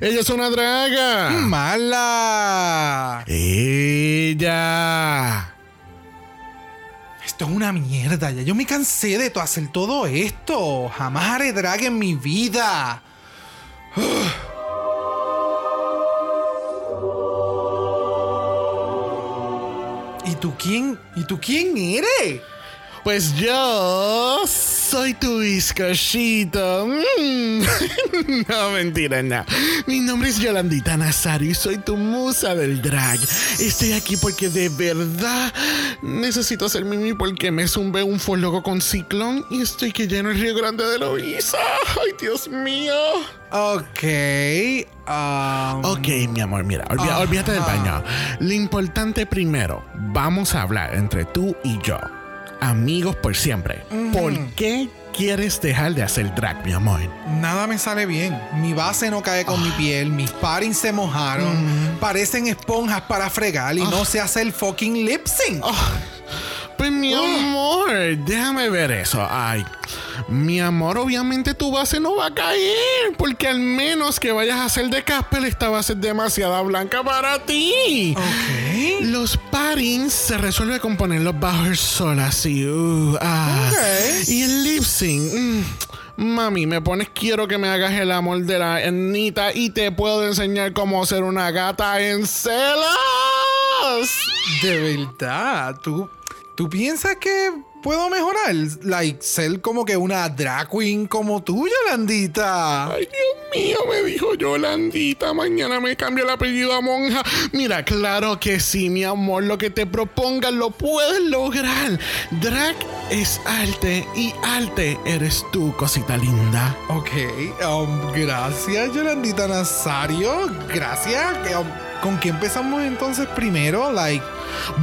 Ella es una draga. ¡Mala! Ella. Esto es una mierda. Ya yo me cansé de to- hacer todo esto. Jamás haré drag en mi vida. ¿Y tú quién? ¿Y tú quién eres? Pues yo soy tu bizcochito. Mm. No, mentira, no. Mi nombre es Yolandita Nazario y soy tu musa del drag. Estoy aquí porque de verdad necesito hacer mimi porque me zumbé un loco con ciclón y estoy que lleno el Río Grande de Loíza. Ay, Dios mío. Ok. um, Ok, mi amor, mira, olvídate del baño. Lo importante primero, vamos a hablar entre tú y yo. Amigos por siempre. ¿Por qué quieres dejar de hacer drag, mi amor? Nada me sale bien. Mi base no cae con mi piel. Mis parings se mojaron. Parecen esponjas para fregar y no sé hacer fucking lip sync. Pues mi amor, déjame ver eso. Ay, mi amor, obviamente tu base no va a caer. Porque al menos que vayas a hacer de Casper, esta base es demasiado blanca para ti. Ok. Los parings se resuelve con ponerlos bajo el sol así. uh, ah. Ok. Y el lip sync. mm, Mami, me pones quiero que me hagas el amor de la Ernita y te puedo enseñar cómo ser una gata en celos. De verdad, ¿tú, tú piensas que puedo mejorar? Like, ser como que una drag queen como tú, Yolandita. Ay, Dios mío, me dijo Yolandita. Mañana me cambio el apellido a monja. Mira, claro que sí, mi amor. Lo que te propongas lo puedes lograr. Drag es arte y arte eres tú, cosita linda. Ok, um, gracias, Yolandita Nazario. Gracias. Um, ¿Con qué empezamos entonces primero? Like,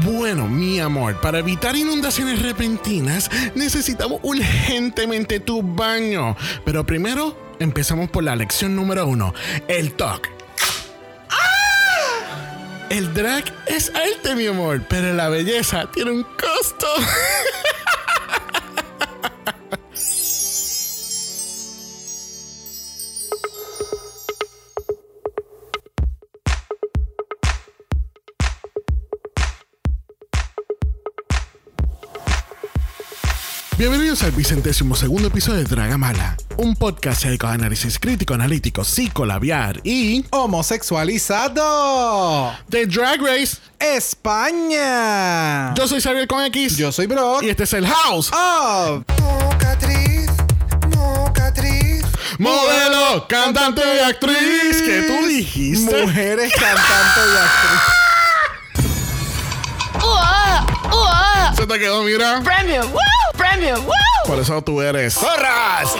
Bueno, mi amor, para evitar inundaciones repentinas, necesitamos urgentemente tu baño. Pero primero, empezamos por la lección número uno: el talk. El drag es arte, mi amor, pero la belleza tiene un costo. Bienvenidos al vicentésimo segundo episodio de Dragamala, un podcast dedicado a análisis crítico, analítico, psicolabiar y homosexualizado. de Drag Race. España. Yo soy Xavier con X Yo soy Brock. y este es el House. Oh, Mocatriz, mocatriz, Modelo, cantante y actriz. ¿Qué tú dijiste? mujeres cantante y actriz. ¡Uah! ¡Uah! Se te quedó, mira. ¡Premium! ¡Woo! ¡Premium! ¡Woo! Por eso tú eres. ¡Zorras!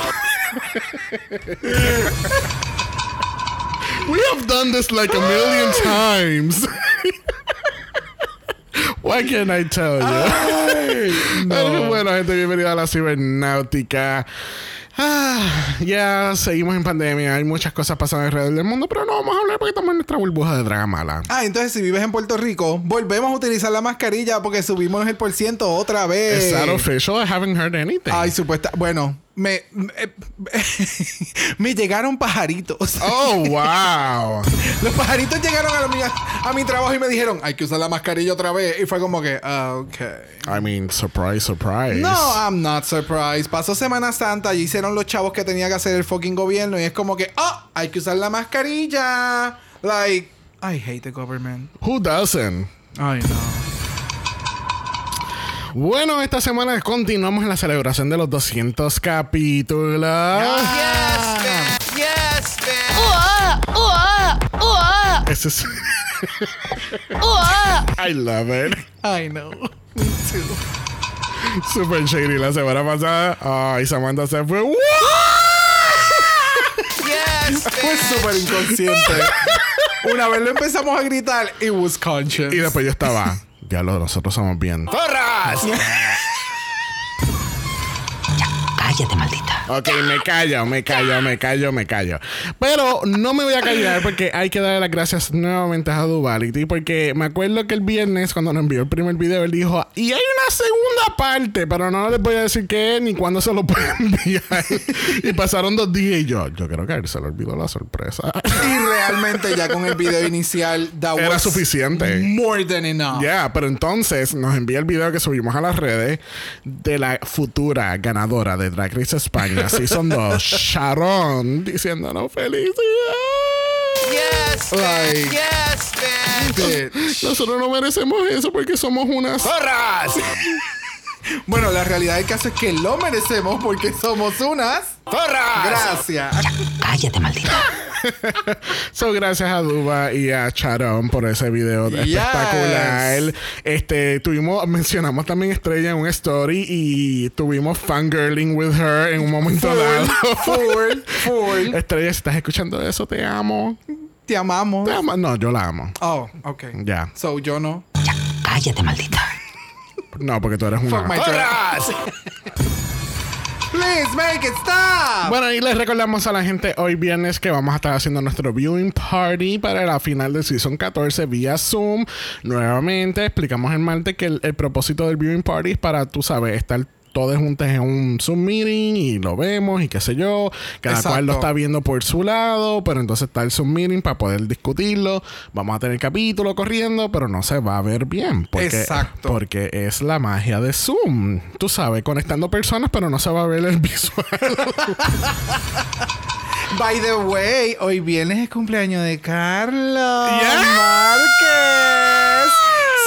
We have done this like a million times. Why can't I tell you? Eh, Bueno, gente, bienvenida a la cibernáutica. Ah, ya seguimos en pandemia, hay muchas cosas pasando alrededor del mundo, pero no vamos a hablar porque estamos en nuestra burbuja de Dragamala. Ah, entonces si vives en Puerto Rico, volvemos a utilizar la mascarilla porque subimos el por ciento otra vez. Is that official? I haven't heard anything. Ay, supuesta. Bueno, me. Me, me llegaron pajaritos. Oh, wow. Los pajaritos llegaron a, mi, a mi trabajo y me dijeron, hay que usar la mascarilla otra vez. Y fue como que, ah, ok. I mean, surprise, surprise. No, I'm not surprised. Pasó Semana Santa y hicieron los chavos que tenía que hacer el fucking gobierno. Y es como que, oh, hay que usar la mascarilla. Like, I hate the government. Who doesn't? Ay, no. Bueno, esta semana continuamos en la celebración de los 200 capítulos. ¡Uah! ¡Uah! ¡Uah! Ese es... I love it. I know. Super shady la semana pasada. Ay, Samantha se fue. ¡Wow! Fue súper inconsciente. Una vez lo empezamos a gritar, it was conscious. Y después yo estaba. Ya lo, nosotros somos bien. ¡Zorras! Cállate, maldita. Ok, me callo, me callo, me callo, me callo. Pero no me voy a callar porque hay que darle las gracias nuevamente a Duality. Porque me acuerdo que el viernes, cuando nos envió el primer video, él dijo: Y hay una segunda parte, pero no les voy a decir qué ni cuándo se lo pueden enviar. y pasaron dos días y yo, yo creo que a él se le olvidó la sorpresa. Y realmente ya con el video inicial that Era was suficiente. More than enough. Ya, pero entonces nos envía el video que subimos a las redes de la futura ganadora de Drag Race España, Season 2, Sharon, diciéndonos felicidades. Yes, Like- bitch. Yes. Bitch. Nosotros no merecemos eso porque somos unas. ¡Porras! Bueno, la realidad del caso es que lo merecemos porque somos unas. ¡Porras! Gracias. Cállate, maldita. So, gracias a Duba y a Sharon por ese video Yes. espectacular. Este, tuvimos, mencionamos también Estrella en un story y tuvimos fangirling with her en un momento dado. Full, full. Estrella, si estás escuchando eso, te amo. Te amamos. Te amo. No, yo la amo. Oh, ok. Ya. So, yo no. Cállate, maldita. No, porque tú eres una. Fuck my. Please make it stop. Bueno, y les recordamos a la gente hoy viernes que vamos a estar haciendo nuestro viewing party para la final del Season 14 vía Zoom. Nuevamente, explicamos el martes que el, el propósito del viewing party es para, tú sabes, estar todos juntos en un Zoom meeting y lo vemos y qué sé yo. Cada Exacto. cual lo está viendo por su lado, pero entonces está el Zoom meeting para poder discutirlo. Vamos a tener capítulo corriendo, pero no se va a ver bien. Porque, Exacto. Porque es la magia de Zoom. Tú sabes, conectando personas, pero no se va a ver el visual. By the way, hoy viernes es cumpleaños de Carlos Yeah. Márquez.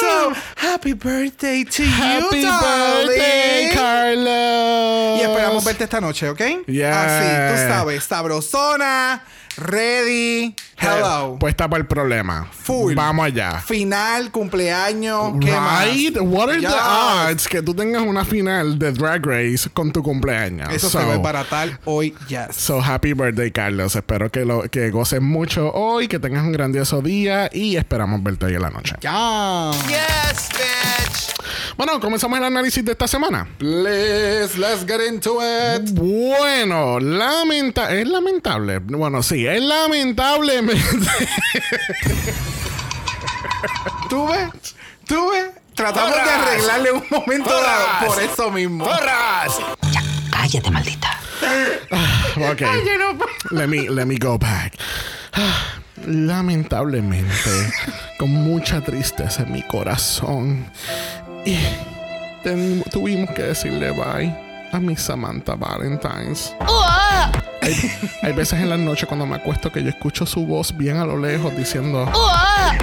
So, happy birthday to Happy you, birthday, darling. Carlos. Y esperamos verte esta noche, ¿ok? Yeah. Así, tú sabes, sabrosona, ready, hello. Pues está para el problema. Full. Vamos allá. Final, cumpleaños, ¿qué Right? más? What are Yes. the odds que tú tengas una final de Drag Race con tu cumpleaños? Eso so, se va a desbaratar hoy, yes. So happy birthday, Carlos. Espero que lo que goces mucho hoy, que tengas un grandioso día y esperamos verte hoy en la noche. Ya. Yes, bitch! Bueno, comenzamos el análisis de esta semana. Please, let's get into it. Bueno, lamenta es lamentable. Bueno, sí, es lamentablemente. ¿Tú ves? ¿Tú ves? Tratamos de arreglarle un momento por eso mismo. ¡Porras! Cállate, maldita. Ok. Let me, let me go back. Ah, Lamentablemente, con mucha tristeza en mi corazón, y tuvimos que decirle bye a mi Samantha Valentines. ¡Uah! Hay, hay veces en la noche cuando me acuesto que yo escucho su voz bien a lo lejos diciendo, ¡Uah!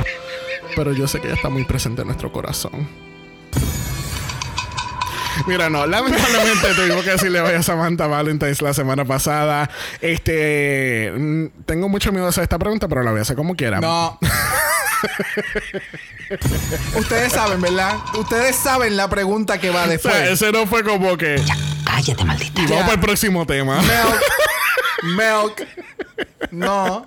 pero yo sé que ella está muy presente en nuestro corazón. Mira, no, lamentablemente tuvimos que decirle vaya a Samantha Valentine's la semana pasada. Este, mm, tengo mucho miedo de hacer esta pregunta, pero la voy a hacer como quiera. No. Ustedes saben, ¿verdad? Ustedes saben la pregunta que va O sea, después. ese no fue como que. Cállate, maldita. Y vamos para el próximo tema. Milk. Milk. No.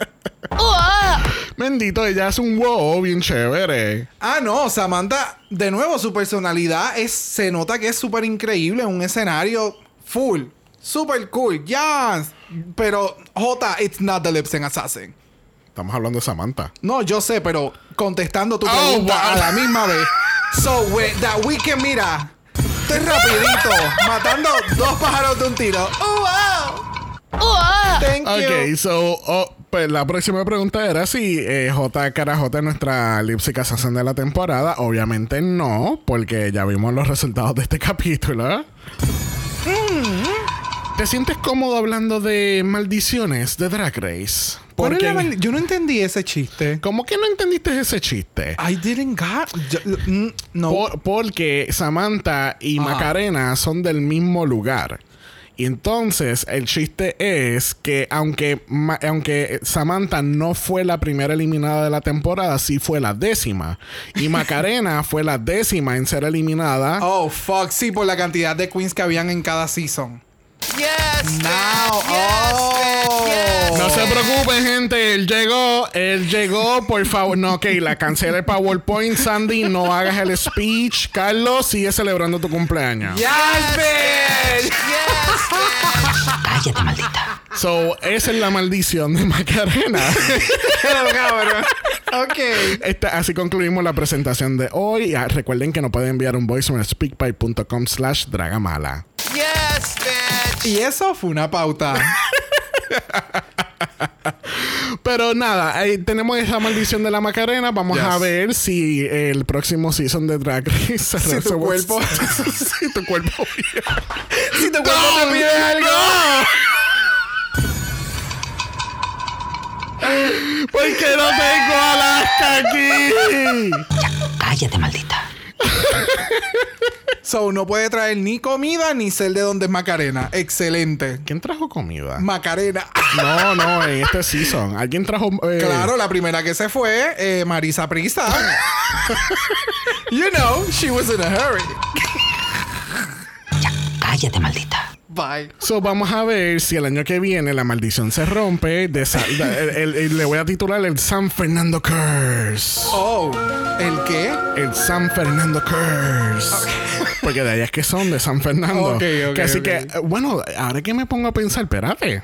Bendito, ella es un wow bien chévere. Ah, no, Samantha, de nuevo, su personalidad es, se nota que es súper increíble en un escenario full. Super cool, yes. Pero, J, it's not the lip sync assassin. Estamos hablando de Samantha. No, yo sé, pero contestando tu Oh, pregunta wow. a la misma vez. So, we, that weekend, mira, estoy rapidito, matando dos pájaros de un tiro. Oh, wow. ¡Uah! Thank Ok, you. so, oh, pues la próxima pregunta era si eh, J. Carajota es nuestra lipsic assassin de la temporada. Obviamente no, porque ya vimos los resultados de este capítulo. ¿Te sientes cómodo hablando de maldiciones de Drag Race? ¿Cuál es la Porque- mal- Yo no entendí ese chiste. ¿Cómo que no entendiste ese chiste? I didn't got. yo- mm, no. Por- porque Samantha y Ajá. Macarena son del mismo lugar. Y entonces el chiste es que aunque, Ma- aunque Samantha no fue la primera eliminada de la temporada, sí fue la décima. Y Macarena fue la décima en ser eliminada. Oh, fuck. Sí, por la cantidad de queens que habían en cada season. Yes, Now. Yes, Oh. Yes. No se preocupen, gente. Él llegó. Él llegó. Por favor. No, ok. La cancela el PowerPoint, Sandy. No hagas el speech. Carlos, sigue celebrando tu cumpleaños. Yes, bitch. Yes, bitch. Cállate, maldita. So, esa es la maldición de Macarena. cabrón. Ok. Esta- así concluimos la presentación de hoy. Ah, recuerden que nos pueden enviar un voicemail a speakpipe.com slash dragamala. Yes, bitch. Y eso fue una pauta. Pero nada, ahí tenemos esa maldición de la Macarena. Vamos Yes. a ver si el próximo season de Drag Race se Si tu cuerpo- si tu cuerpo. si tu cuerpo te pide algo. Porque no tengo Alaska aquí. Cállate, maldita. So, no puede traer ni comida ni ser de donde es Macarena. Excelente. ¿Quién trajo comida? Macarena. No, no, en este season. ¿Alguien trajo. eh, Claro, la primera que se fue, eh, Marisa Prisa. you know, she was in a hurry. Cállate, maldita. Bye. So, vamos a ver si el año que viene la maldición se rompe. De Sa- de- el- el- el- le voy a titular el San Fernando Curse. Oh, ¿el qué? El San Fernando Curse. Porque de allá es que son, de San Fernando. Que así que, eh, bueno, ahora que me pongo a pensar, espérate.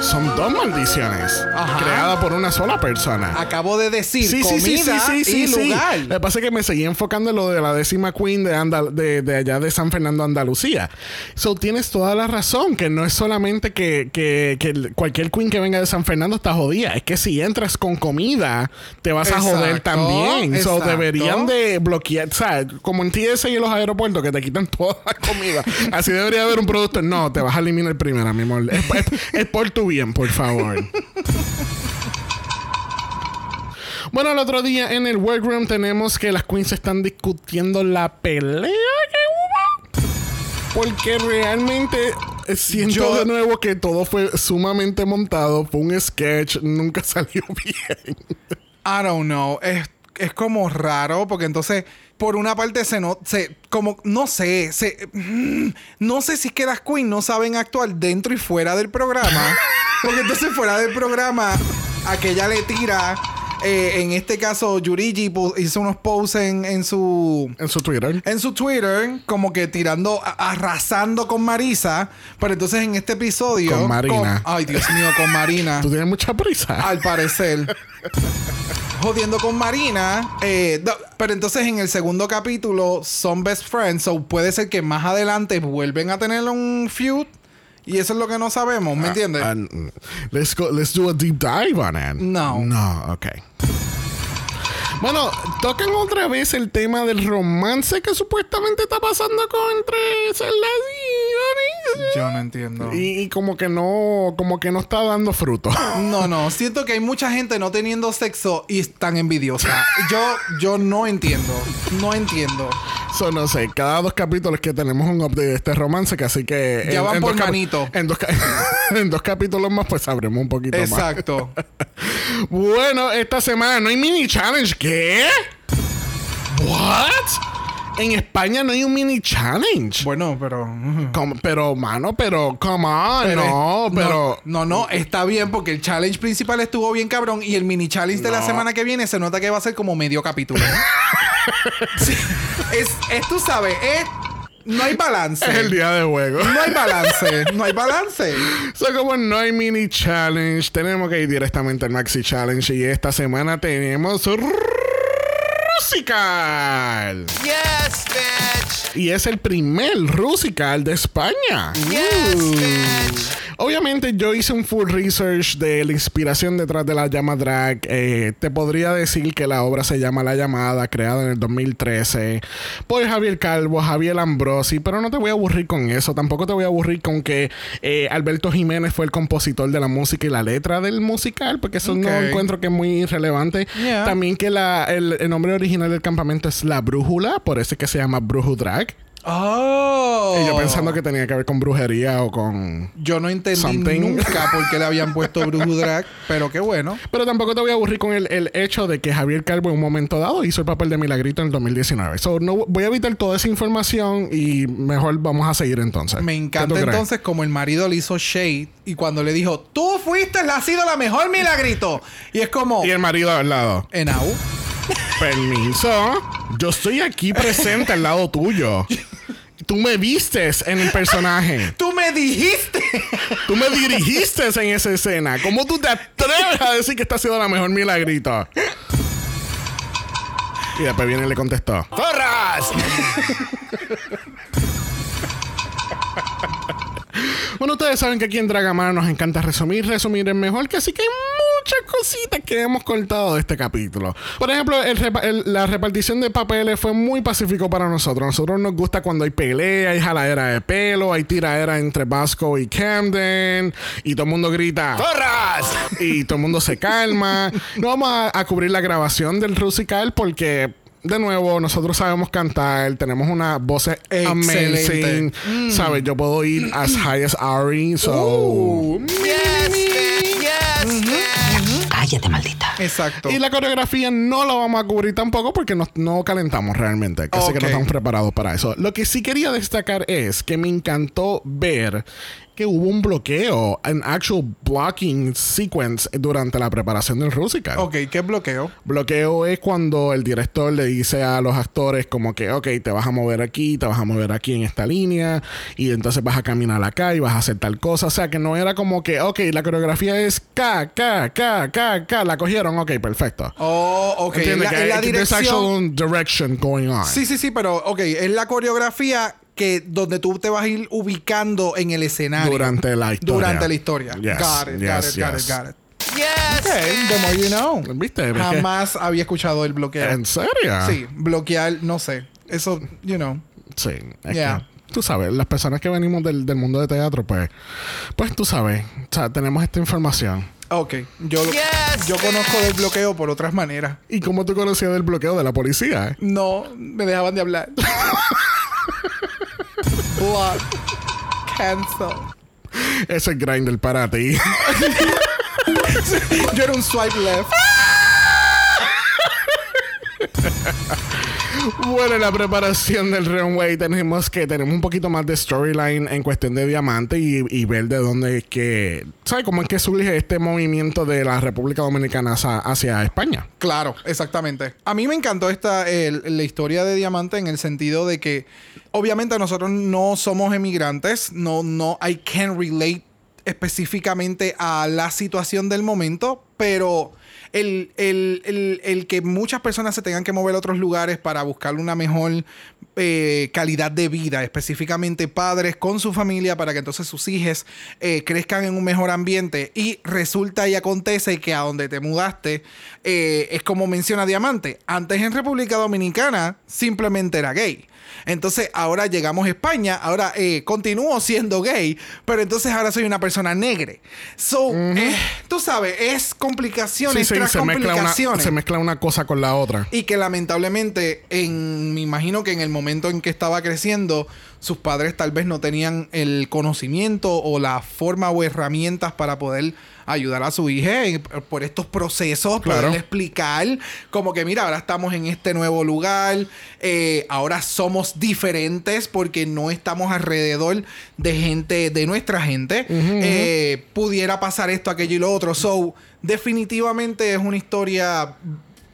Son dos maldiciones Ajá. creadas por una sola persona. Acabo de decir Sí, sí, sí, comida sí, sí, sí, y lugar. Lo que pasa es que me seguí enfocando en lo de la décima queen de, Andal- de, de allá de San Fernando, Andalucía. So, tienes toda la razón, que no es solamente que, que- cualquier queen que venga de San Fernando está jodida. Es que si entras con comida, te vas a joder Exacto, también. So, deberían de bloquear, ¿sabes? Como en TSA y en los aeropuertos, que te quitan toda la comida. Así debería haber un producto. No, te vas a eliminar primero, mi amor. Es, es- es por tu bien, por favor. Bueno, el otro día en el workroom tenemos que las queens están discutiendo la pelea que hubo. Porque realmente siento Yo- de nuevo que todo fue sumamente montado. Fue un sketch, nunca salió bien. I don't know. Es, es como raro porque entonces, por una parte, se no, se, como, no sé, se, mm, no sé si es que las queens no saben actuar dentro y fuera del programa. porque entonces, fuera del programa, aquella le tira. eh, en este caso, Yurigi hizo unos posts en, en su En su Twitter. en su Twitter, como que tirando, a- arrasando con Marisa. Pero entonces en este episodio. Con Marina. ay, Dios mío, con Marina. Tú tienes mucha prisa. al parecer. Jodiendo con Marina. eh, no, pero entonces en el segundo capítulo son best friends. So puede ser que más adelante vuelven a tener un feud. Y eso es lo que no sabemos, ¿me entiendes? Ah, mm, let's go, let's do a deep dive on it. No. No, ok. Bueno, tocan otra vez el tema del romance que supuestamente está pasando con entre Zelda y. Yo no entiendo. Y, y como que no, como que no está dando fruto. No, no, siento que hay mucha gente no teniendo sexo y están envidiosa. Yo, yo no entiendo. No entiendo. So, no sé, cada dos capítulos que tenemos un update de este romance, que así que... Ya van por manito. En dos, en dos capítulos más, pues sabremos un poquito más. Exacto. Bueno, esta semana no hay mini challenge. ¿Qué? What? En España no hay un mini challenge. Bueno, pero. Com- pero, mano, pero, come on, Pero no, es- pero. No, no, está bien porque el challenge principal estuvo bien cabrón y el mini challenge de la semana que viene se nota que va a ser como medio capítulo. Sí, es, es, tú sabes, es, no hay balance. Es el día de juego. No hay balance, no hay balance. So, como no hay mini challenge, tenemos que ir directamente al maxi challenge. Y esta semana tenemos. Rusical. Yes, bitch. Y es el primer Rusical de España. Yes, Uh. bitch. Obviamente yo hice un full research de la inspiración detrás de la llama drag. Eh, te podría decir que la obra se llama La llamada, creada en el 2013 por Javier Calvo, Javier Ambrosi, pero no te voy a aburrir con eso. Tampoco te voy a aburrir con que eh, Alberto Jiménez fue el compositor de la música y la letra del musical, porque eso no Ok. encuentro que es muy irrelevante. Yeah. También que la- el, el nombre original del campamento es La Brújula, por eso es que se llama Bruju Drag. Oh. Y yo pensando que tenía que ver con brujería o con... Yo no entendí Something. nunca por qué le habían puesto Brujo Drag, pero qué bueno. Pero tampoco te voy a aburrir con el, el hecho de que Javier Calvo en un momento dado hizo el papel de Milagrito en el 2019. So, no, voy a evitar toda esa información y mejor vamos a seguir entonces. Me ¿Qué encanta entonces como el marido le hizo shade y cuando le dijo, tú fuiste, la has sido la mejor milagrito. Y es como, Y el marido al lado. Enau. Permiso. Yo estoy aquí presente al lado tuyo. Tú me vistes en el personaje. Tú me dijiste. Tú me dirigiste en esa escena. ¿Cómo tú te atreves a decir que esta ha sido la mejor milagrito? Y después viene y le contestó. ¡Zorras! Bueno, ustedes saben que aquí en Dragamar nos encanta resumir, resumir es mejor, que así que hay muchas cositas que hemos cortado de este capítulo. Por ejemplo, el repa- el- la repartición de papeles fue muy pacífico para nosotros. A nosotros nos gusta cuando hay pelea, hay jaladera de pelo, hay tiradera entre Vasco y Camden, y todo el mundo grita. ¡Zorras! y todo el mundo se calma. No vamos a, a cubrir la grabación del Rusical porque, de nuevo, nosotros sabemos cantar, tenemos una voz Excelente. amazing. ¿Sabes? Yo puedo ir as high as Ari, so. Uh, Yes, bitch! Yes, bitch! Cállate, maldita. Exacto. Y la coreografía no la vamos a cubrir tampoco porque no, no calentamos realmente. Así que Ok. no estamos preparados para eso. Lo que sí quería destacar es que me encantó ver que hubo un bloqueo, an actual blocking sequence durante la preparación del Rusical. Ok, ¿qué bloqueo? Bloqueo es cuando el director le dice a los actores como que, ok, te vas a mover aquí, te vas a mover aquí en esta línea y entonces vas a caminar acá y vas a hacer tal cosa. O sea, que no era como que, ok, la coreografía es K, K, K, K, K, la cogieron, ok, perfecto. Oh, ok. En ¿Entiendes? la, Que la hay- there's dirección. actual direction going on. Sí, sí, sí, pero ok, es la coreografía que donde tú te vas a ir ubicando en el escenario. Durante la historia. Durante la historia. Yes, got it, got yes, it, got it, got it. Yes, Ok, the more you know. ¿Viste? Jamás había escuchado el bloqueo. ¿En serio? Sí, bloquear, no sé. Eso, you know. Sí. Es Yeah. que, tú sabes, las personas que venimos del, del mundo de teatro, pues, pues tú sabes, o sea, tenemos esta información. Ok, yo, Yes, yo conozco del bloqueo por otras maneras. ¿Y cómo tú conocías del bloqueo de la policía? No, me dejaban de hablar. Block. Cancel. Ese es Grindr para ti. Yo era un swipe left. bueno, en la preparación del runway tenemos que tenemos un poquito más de storyline en cuestión de diamante y, ver de dónde es que, ¿sabes cómo es que surge este movimiento de la República Dominicana hacia, España? Claro, exactamente. A mí me encantó esta la historia de Diamante en el sentido de que obviamente nosotros no somos emigrantes, no no I can relate específicamente a la situación del momento, pero el, el- el- el que muchas personas se tengan que mover a otros lugares para buscar una mejor eh, calidad de vida, específicamente padres con su familia para que entonces sus hijos eh, crezcan en un mejor ambiente y resulta y acontece que a donde te mudaste eh, es como menciona Diamante, antes en República Dominicana simplemente era gay. Entonces ahora llegamos a España, ahora eh, continúo siendo gay, pero entonces ahora soy una persona negra. So, eh, tú sabes, es complicaciones Sí, sí, tras se mezcla, una, complicaciones. se mezcla una cosa con la otra. Y que lamentablemente, en, me imagino que en el momento en que estaba creciendo, sus padres tal vez no tenían el conocimiento o la forma o herramientas para poder ayudar a su hija en- por estos procesos, Claro. poderle explicar como que mira, ahora estamos en este nuevo lugar, eh, ahora somos diferentes porque no estamos alrededor de gente, de nuestra gente, Eh, pudiera pasar esto, aquello y lo otro. So, definitivamente es una historia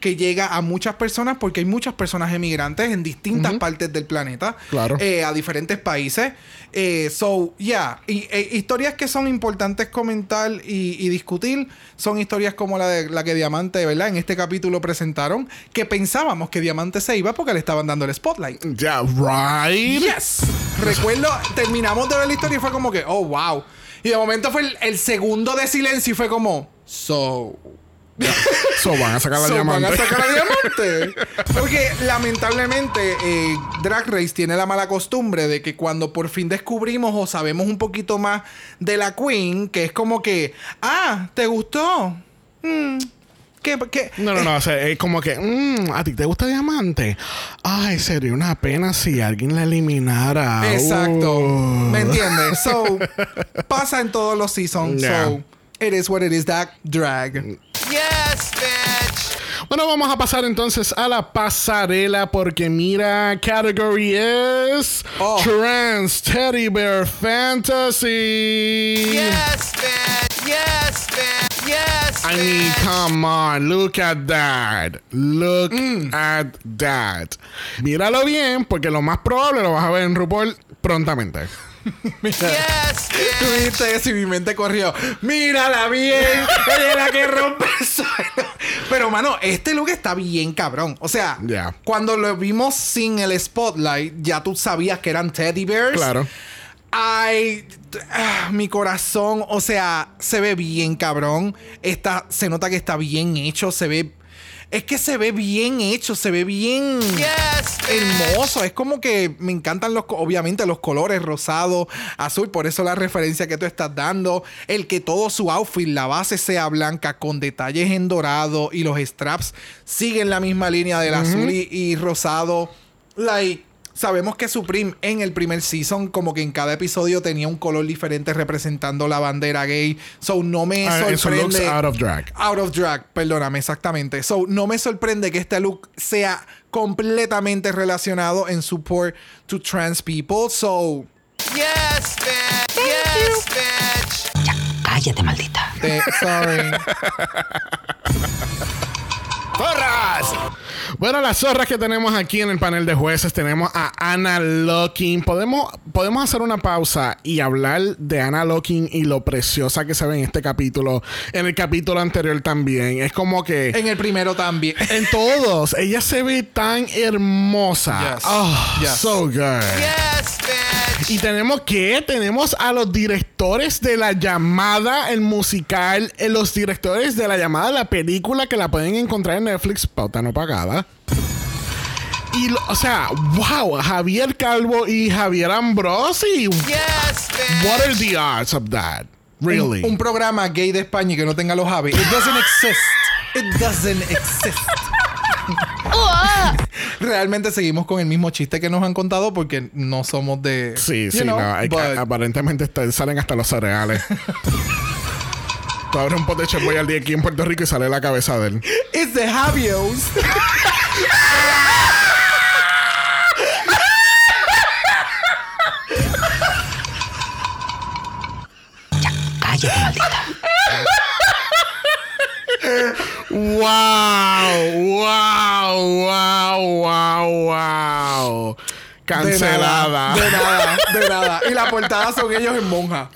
que llega a muchas personas porque hay muchas personas emigrantes en distintas partes del planeta, Claro. eh, a diferentes países. Eh, so, yeah, y, e- historias que son importantes comentar y, y discutir son historias como la de la que Diamante, ¿verdad? En este capítulo presentaron que pensábamos que Diamante se iba porque le estaban dando el spotlight. Ya, right. Yes. Recuerdo, terminamos de ver la historia y fue como que, oh, wow. Y de momento fue el, el segundo de silencio y fue como, so. So, van a sacar la So, diamante. Van a sacar diamante. Porque lamentablemente eh, Drag Race tiene la mala costumbre de que cuando por fin descubrimos o sabemos un poquito más de la Queen, que es como que, ah, ¿te gustó? Mm, ¿Qué? qué? No, no, no. O sea, es como que, mm, ¿a ti te gusta diamante? Ay, sería una pena si alguien la eliminara. Exacto. Uh. ¿Me entiendes? So, pasa en todos los seasons. Yeah. So, it is what it is that drag. Yes, bitch. Bueno, vamos a pasar entonces a la pasarela porque mira, category es Oh. Trans Teddy Bear Fantasy. Yes, bitch. Yes, bitch. Yes, I mean, come on, look at that. Look Mm. at that. Míralo bien, porque lo más probable lo vas a ver en RuPaul prontamente. Mira. Yes, Tú bitch. viste eso y mi mente corrió. Mírala bien. Ella es la que rompe el suelo. Pero, mano, este look está bien cabrón. O sea, cuando lo vimos sin el spotlight, ya tú sabías que eran teddy bears. Claro. Ay, ah, mi corazón, o sea, se ve bien cabrón. Está, se nota que está bien hecho, se ve. Es que se ve bien hecho, se ve bien Yes, hermoso. Es como que me encantan los, obviamente, los colores rosado, azul. Por eso la referencia que tú estás dando. El que todo su outfit, la base sea blanca con detalles en dorado y los straps siguen la misma línea del azul y, y rosado. Like, sabemos que Supreme en el primer season, como que en cada episodio tenía un color diferente representando la bandera gay. So no me Ah, eso looks sorprende. out of drag. Out of drag, perdóname, exactamente. So, no me sorprende que este look sea completamente relacionado en support to trans people. So, Yes, bitch. Yes, bitch. Ya, cállate, maldita. sorry. Porras. Bueno, las zorras que tenemos aquí en el panel de jueces tenemos a Anna Locking. Podemos, podemos hacer una pausa y hablar de Anna Locking y lo preciosa que se ve en este capítulo. En el capítulo anterior también. Es como que en el primero también. en todos ella se ve tan hermosa. Yes. Oh, Yes. so good. Yes, bitch. Y tenemos que tenemos a los directores de la llamada, el musical, eh, los directores de la llamada, la película que la pueden encontrar en Netflix, pauta no pagada. Y, o sea, wow, Javier Calvo y Javier Ambrosi. Yes, bitch. What are the odds of that? Really? Un, un programa gay de España que no tenga los Javi. It doesn't exist. It doesn't exist. Realmente seguimos con el mismo chiste que nos han contado porque no somos de. sí, sí, know, no, but- aparentemente salen hasta los cereales. Tú abres un pote de Chef Boyardee aquí en Puerto Rico y sale la cabeza de él. It's the Javios. Cállate, maldita. ¡Wow! ¡Wow! ¡Wow! ¡Wow! ¡Wow! Cancelada. De nada, de nada. Y la portada son ellos en monja.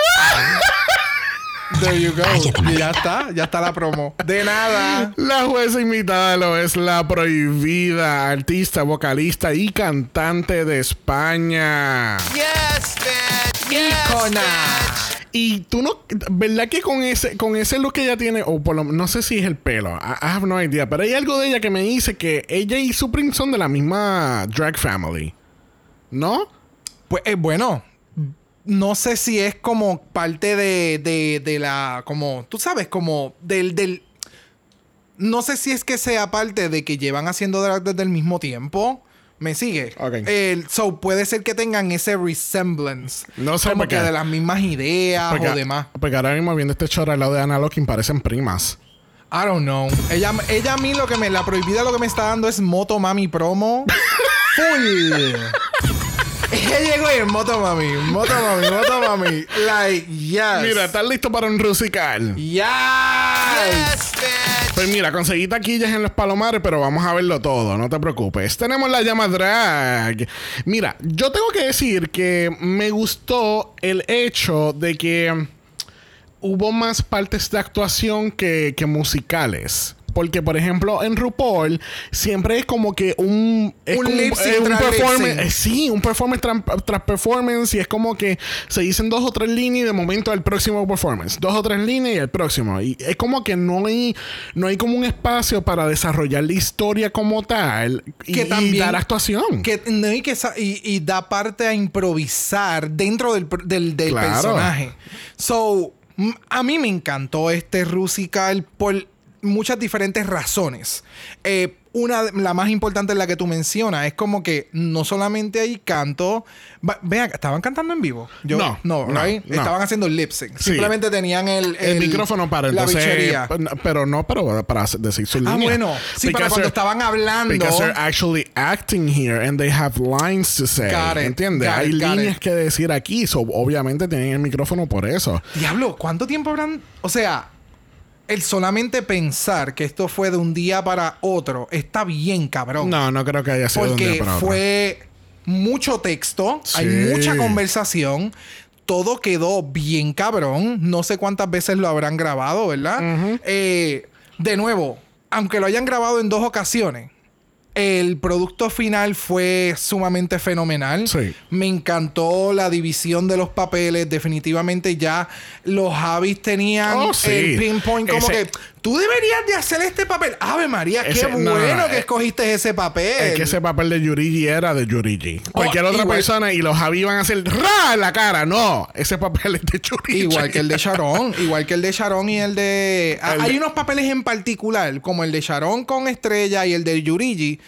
There you go. Cállate, Y ya está, ya está la promo. De nada. La jueza invitada lo es la prohibida artista, vocalista y cantante de España. Yes, bitch. Yes, Icona. bitch. Y tú no, ¿verdad que con ese, con ese look que ella tiene, o por lo no sé si es el pelo, I, I have no idea, pero hay algo de ella que me dice que ella y Supreme son de la misma drag family. ¿No? Pues eh, bueno, no sé si es como parte de, de, de la. Como, tú sabes, como del, del. No sé si es que sea parte de que llevan haciendo drag desde el mismo tiempo. ¿Me sigue? Ok. El, so puede ser que tengan ese resemblance. No sé, Como porque- que de las mismas ideas Porque, o demás. porque ahora mismo viendo este chorro al lado de Anna Locking parecen primas. I don't know. Ella, ella a mí lo que me. La prohibida lo que me está dando es Moto Mami promo. Full. ella llegó y Moto Mami. Moto Mami, Moto Mami. Like, yes. Mira, ¿estás listo para un rusical? Yes. Yes, bitch. Pues mira, conseguí taquillas en los palomares, pero vamos a verlo todo, no te preocupes. Tenemos la llama drag. Mira, yo tengo que decir que me gustó el hecho de que hubo más partes de actuación que, que musicales. Porque, por ejemplo, en RuPaul siempre es como que un... Es Un como lip sync eh, un lip performance. sync. eh, sí, un performance tras, tras performance. Y es como que se dicen dos o tres líneas y de momento el próximo performance. Dos o tres líneas y el próximo. Y es como que no hay, no hay como un espacio para desarrollar la historia como tal y, Que y también- dar actuación. Que, no, y, que y, y da parte a improvisar dentro del, del, del Claro. personaje. So, a mí me encantó este Rusical por. Muchas diferentes razones. Eh, una, la más importante es la que tú mencionas. Es como que no solamente hay canto. Vean, ¿estaban cantando en vivo? Yo, No, no, no, right? no. Estaban haciendo lip sync. Sí. Simplemente tenían el, El, micrófono para la entonces. bichería. Pero no, pero para decir su Ah, línea. bueno. Sí, para cuando estaban hablando. Because they're actually acting here and they have lines to say. Got it, ¿Entiendes? got Hay got líneas it. que decir aquí. So, obviamente tienen el micrófono por eso. Diablo, ¿cuánto tiempo habrán...? O sea, el solamente pensar que esto fue de un día para otro está bien, cabrón. No, no creo que haya sido de un Porque día para otro. fue mucho texto, hay mucha conversación. Todo quedó bien cabrón. No sé cuántas veces lo habrán grabado, ¿verdad? Eh, de nuevo, aunque lo hayan grabado en dos ocasiones, el producto final fue sumamente fenomenal. Sí. Me encantó la división de los papeles. Definitivamente ya los Javis tenían Oh, sí. el pinpoint como Ese- que tú deberías de hacer este papel. Ave María, qué Ese- no, no, bueno no, que eh, escogiste ese papel. Es que ese papel de Yurigi era de Yurigi. Cualquier otra Oh, igual- persona y los Javi iban a hacer ¡ra! en la cara. No, ese papel es de Yurigi. Igual que el de Sharon, igual que el de Sharon y el de... Ah, El Hay de- unos papeles en particular, como el de Sharon con Estrella y el de Yurigi,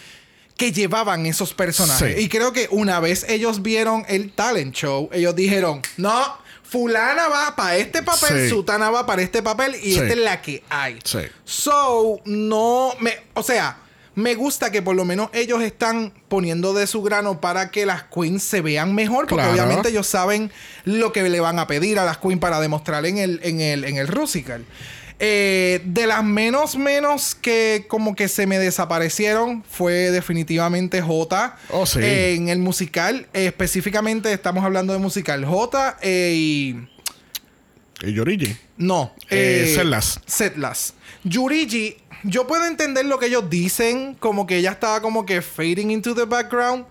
que llevaban esos personajes. Sí. Y creo que una vez ellos vieron el talent show, ellos dijeron, no, fulana va para este papel, Sí. sutana va para este papel y Sí. esta es la que hay. Sí. So, no me... O sea... Me gusta que por lo menos ellos están poniendo de su grano para que las queens se vean mejor. Porque Claro. obviamente ellos saben lo que le van a pedir a las queens para demostrar en el, en el, en el Rusical. Eh, de las menos menos que como que se me desaparecieron fue definitivamente J. Oh, sí. Eh, en el musical, eh, específicamente estamos hablando de musical J eh, y... Y. No. Eh, Setlas. Setlas. Yurigi, yo puedo entender lo que ellos dicen, como que ella estaba como que fading into the background,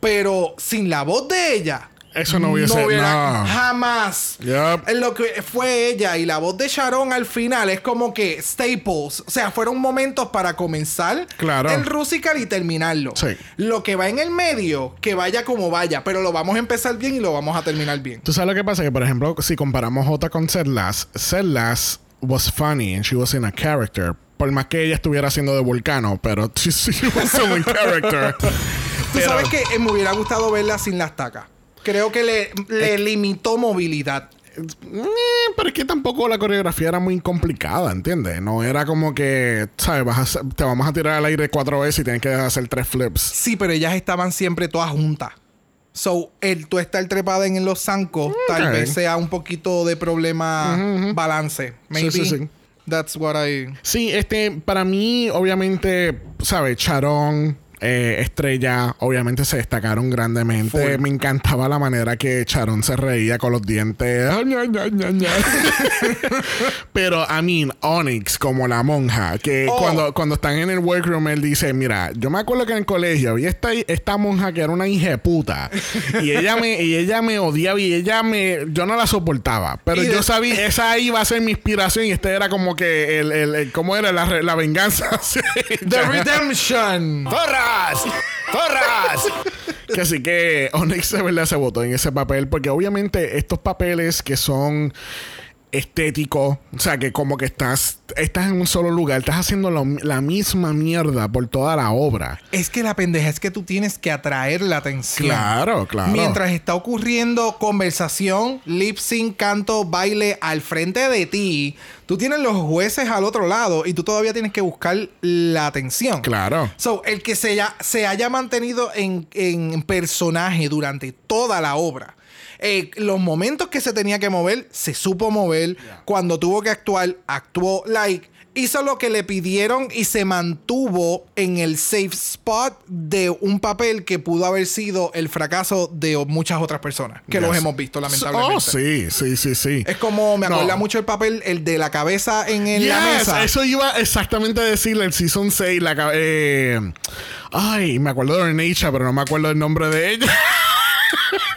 pero sin la voz de ella. Eso no hubiese- no. Jamás. Yup. En Lo que fue ella y la voz de Sharon al final es como que staples. O sea, fueron momentos para comenzar Claro. el Rusical y terminarlo. Sí. Lo que va en el medio, que vaya como vaya, pero lo vamos a empezar bien y lo vamos a terminar bien. Tú sabes lo que pasa que por ejemplo si comparamos J con Setlas, Setlas was funny and she was in a character. Por más que ella estuviera haciendo de Vulcano, pero she, she was still in character. Tú Pero- sabes que eh, me hubiera gustado verla sin las tacas. Creo que le, le limitó movilidad. Eh, pero es que tampoco la coreografía era muy complicada, ¿entiendes? No era como que, ¿sabes? Vas a hacer- te vamos a tirar al aire cuatro veces y tienes que hacer tres flips. Sí, pero ellas estaban siempre todas juntas. So, el tú estar trepada en los zancos tal Ok. vez sea un poquito de problema balance. Maybe. sí, sí. That's what I... Sí, este, para mí, obviamente, ¿sabes? Charón, eh, Estrella, obviamente se destacaron grandemente. Me encantaba la manera que Charón se reía con los dientes. Pero, I mean, Onyx, como la monja, que Oh. cuando, cuando están en el workroom, él dice: Mira, yo me acuerdo que en el colegio había esta, esta monja que era una hija puta. Y ella me, y ella me odiaba y ella me. Yo no la soportaba. Pero Y yo de- sabía, esa iba a ser mi inspiración y este era como que el, el, el- ¿cómo era? La, la venganza. The. Redemption. ¡Porras! ¡Porras! que así que Onyx de verdad se votó en ese papel porque obviamente estos papeles que son estéticos, o sea que como que estás estás en un solo lugar, estás haciendo lo- la misma mierda por toda la obra. Es que la pendeja es que tú tienes que atraer la atención. Claro, claro. Mientras está ocurriendo conversación, lip sync, canto, baile al frente de ti, tú tienes los jueces al otro lado y tú todavía tienes que buscar la atención. Claro. So, el que se, haya- se haya mantenido en, en personaje durante toda la obra. Eh, los momentos que se tenía que mover, se supo mover. Cuando tuvo que actuar, actuó like. Hizo lo que le pidieron y se mantuvo en el safe spot de un papel que pudo haber sido el fracaso de muchas otras personas. Que los hemos visto, lamentablemente. Oh, sí, sí, sí, sí. Es como, me No. acuerda mucho el papel, el de la cabeza en, en la Yes, mesa. Eso iba exactamente a decirle el Season 6. La, eh, ay, me acuerdo de Ornacia, pero no me acuerdo el nombre de ella.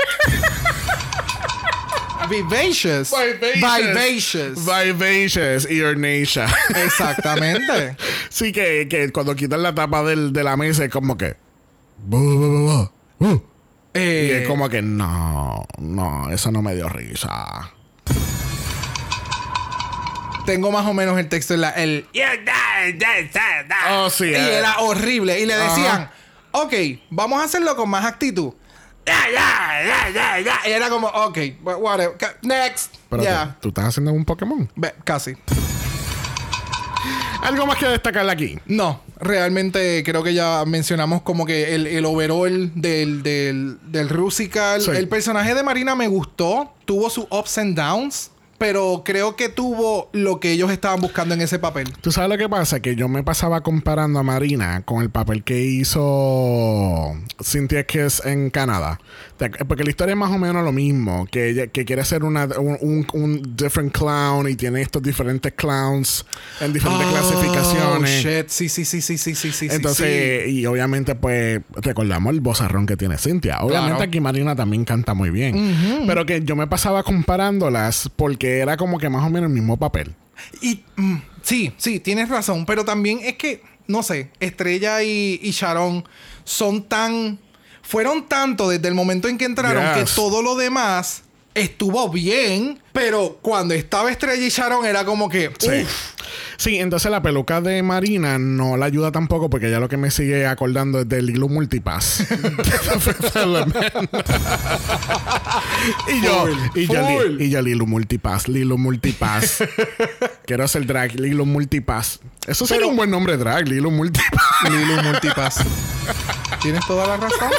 Vivacious. Vivacious. Vivacious y Ornacia. Exactamente. sí, que, que cuando quitan la tapa del, de la mesa es como que. Y Eh, es como que no, no, eso no me dio risa. tengo más o menos el texto en la. El, Oh, sí. y eh. era horrible. Y le decían, ok, vamos a hacerlo con más actitud. Ya, ya, ya, ya, ya. Y era como, ok, wha- whatever. Next. Pero Ya. tú, estás haciendo un Pokémon. Ve, Casi. Algo más que destacar aquí. No, realmente creo que ya mencionamos como que el, el overall del, del, del Rusical. Sí. El personaje de Marina me gustó. Tuvo sus ups and downs. Pero creo que tuvo lo que ellos estaban buscando en ese papel. ¿Tú sabes lo que pasa? Que yo me pasaba comparando a Marina con el papel que hizo Cynthia Kiss en Canadá. Porque la historia es más o menos lo mismo. Que ella que quiere ser una, un, un- un different clown y tiene estos diferentes clowns en diferentes clasificaciones. Oh, shit. Sí, sí, sí, sí, sí, sí, sí. Entonces, y obviamente, pues, recordamos el bozarrón que tiene Cintia. Obviamente Claro. aquí Marina también canta muy bien. Pero que yo me pasaba comparándolas porque era como que más o menos el mismo papel. Y mm, sí, sí, tienes razón. Pero también es que, no sé, Estrella y, y Sharon son tan. Fueron tanto desde el momento en que entraron Yes. que todo lo demás estuvo bien. Pero cuando estaba Estrella y Sharon era como que. Sí. uf, Sí, entonces la peluca de Marina no la ayuda tampoco porque ya lo que me sigue acordando es del Lilo Multipass. y yo, Full, y yo, li- full. y yo Lilo Multipass, Lilo Multipass. Quiero hacer drag, Lilo Multipass. Eso sería Pero- un buen nombre drag, Lilo Multipass. Lilo Multipass. Tienes toda la razón.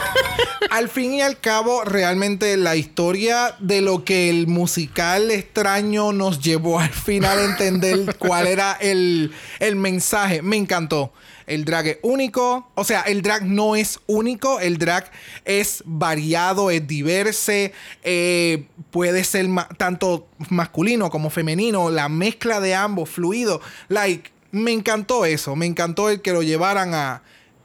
al fin y al cabo, realmente la historia de lo que el musical extraño nos llevó al final a entender cuál era el, el mensaje, me encantó. El drag es único, o sea, el drag no es único, el drag es variado, es diverse, eh, puede ser ma- tanto masculino como femenino, la mezcla de ambos, fluido. Like, me encantó eso, me encantó el que lo llevaran a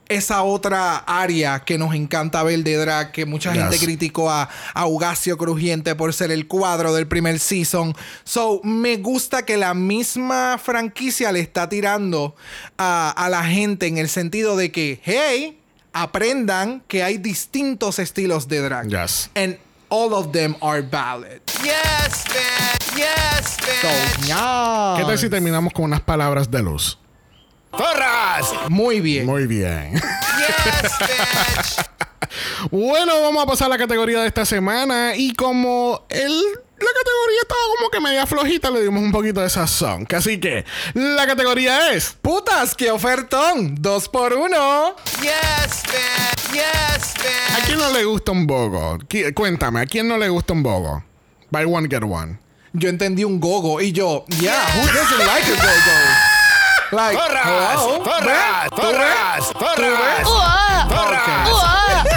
esa otra área que nos encanta ver de drag, que mucha gente Yes. criticó a, a Ugacio Crujiente por ser el cuadro del primer season. So, me gusta que la misma franquicia le está tirando a, a la gente en el sentido de que, hey, aprendan que hay distintos estilos de drag. Yes. And all of them are valid. Yes, bitch. Yes, So, bitch. yeah. ¿Qué tal si terminamos con unas palabras de luz? Zorras. Muy bien. Muy bien. Yes, bitch. Bueno, vamos a pasar a la categoría de esta semana. Y como el, la categoría estaba como que media flojita, le dimos un poquito de sazón. Así que la categoría es. Putas, qué ofertón. Dos por uno. Yes, bitch. Yes, ¿A bitch. quién no le gusta un bogo? Qui- Cuéntame, ¿a quién no le gusta un bogo? Buy one, get one. Yo entendí un gogo y yo, yeah, who doesn't like a gogo? Like, Zorras. hello? ¿Tú ves? Zorras. Zorras.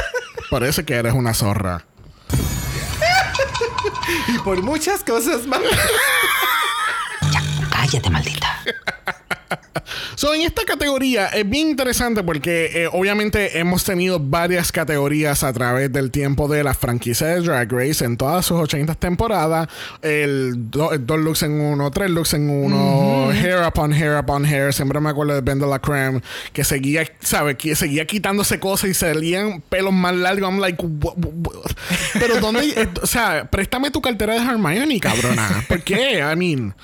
Parece que eres una zorra. Y por muchas cosas más. Cállate, maldita. So, en esta categoría es bien interesante porque eh, obviamente hemos tenido varias categorías a través del tiempo de la franquicia de Drag Race en todas sus 80 temporadas. El do- el dos looks en uno, tres looks en uno, hair upon hair upon hair. Siempre me acuerdo de Ben de la Creme que seguía, ¿sabes? Que seguía quitándose cosas y salían pelos más largos. I'm like, "What- what- what?" pero ¿dónde? eh, o sea, préstame tu cartera de Hermione, cabrona. ¿Por qué? I mean.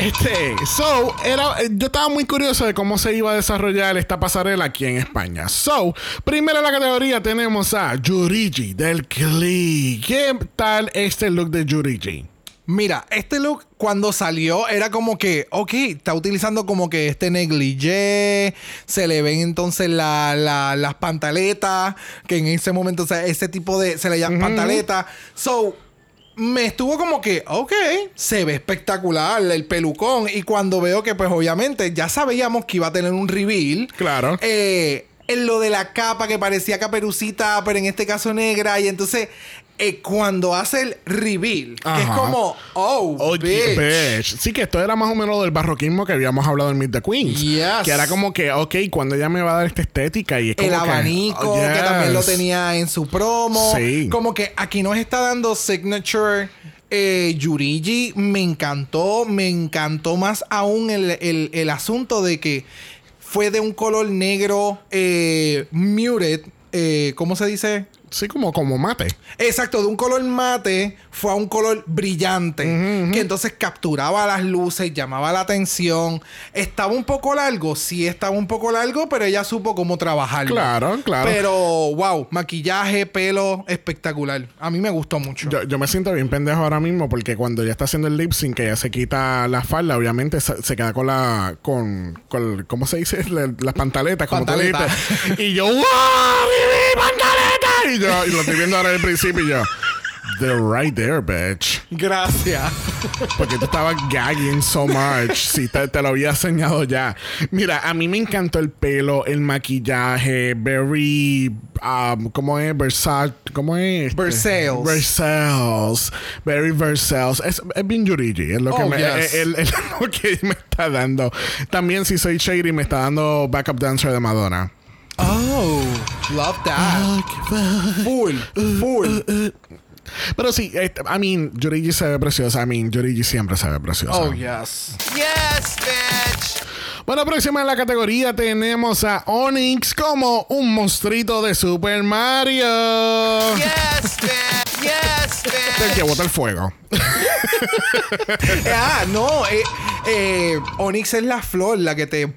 Este, so, era, yo estaba muy curioso de cómo se iba a desarrollar esta pasarela aquí en España. So, primero en la categoría tenemos a Yurigi del Glee. ¿Qué tal este look de Yurigi? Mira, este look cuando salió era como que, ok, está utilizando como que este negligé, se le ven entonces la- la- las pantaletas, que en ese momento, o sea, ese tipo de, se le llaman pantaletas. So, me estuvo como que, ok, se ve espectacular el pelucón. Y cuando veo que, pues obviamente, ya sabíamos que iba a tener un reveal. Claro. Eh, en lo de la capa que parecía caperucita, pero en este caso negra. Y entonces, eh, cuando hace el reveal, que es como, oh, Oye, bitch. bitch. Sí, que esto era más o menos del barroquismo que habíamos hablado en Meet the Queens. Yes. Que era como que, ok, cuando ella me va a dar esta estética y es como El que, abanico, oh, que también lo yes. tenía en su promo. Sí. Como que aquí nos está dando signature. Eh, Yurigi me encantó, me encantó más aún el, el- el asunto de que fue de un color negro eh, muted, eh, ¿cómo se dice? Sí, como, como mate. Exacto, de un color mate fue a un color brillante, que entonces capturaba las luces, llamaba la atención. Estaba un poco largo, sí estaba un poco largo, pero ella supo cómo trabajarlo. Claro, claro. Pero, wow, maquillaje, pelo, espectacular. A mí me gustó mucho. Yo, yo me siento bien pendejo ahora mismo porque cuando ella está haciendo el lip sync, que ella se quita la falda, obviamente se, se queda con la. con. con ¿Cómo se dice? La- las pantaletas, como tú Pantaleta. dijiste. Y yo, ¡Wow! ¡Vivi, pantaleta! Y yo, y lo estoy viendo ahora al principio y yo. They're right there, bitch. Gracias. Porque tú estabas gagging so much. Sí, te, te lo había enseñado ya. Mira, a mí me encantó el pelo, el maquillaje, very. Um, ¿Cómo es? Versace. ¿Cómo es? Versailles. Versailles. Very Versailles. Es, es bien Yurigi. Es lo que Oh, me, yes. es- es- es lo que me está dando. También, si soy shady, me está dando backup dancer de Madonna. Oh, love that. Full, full. Pero sí, eh, I mean, Yurigi se ve preciosa. I mean, Yurigi siempre se ve preciosa. Oh, yes. Yes, bitch. Bueno, próxima en la categoría tenemos a Onyx como un monstruito de Super Mario. Yes, bitch. Yes, El que bitch. bota el fuego. Eh, ah, no. Eh, eh, Onyx es la flor, la que te.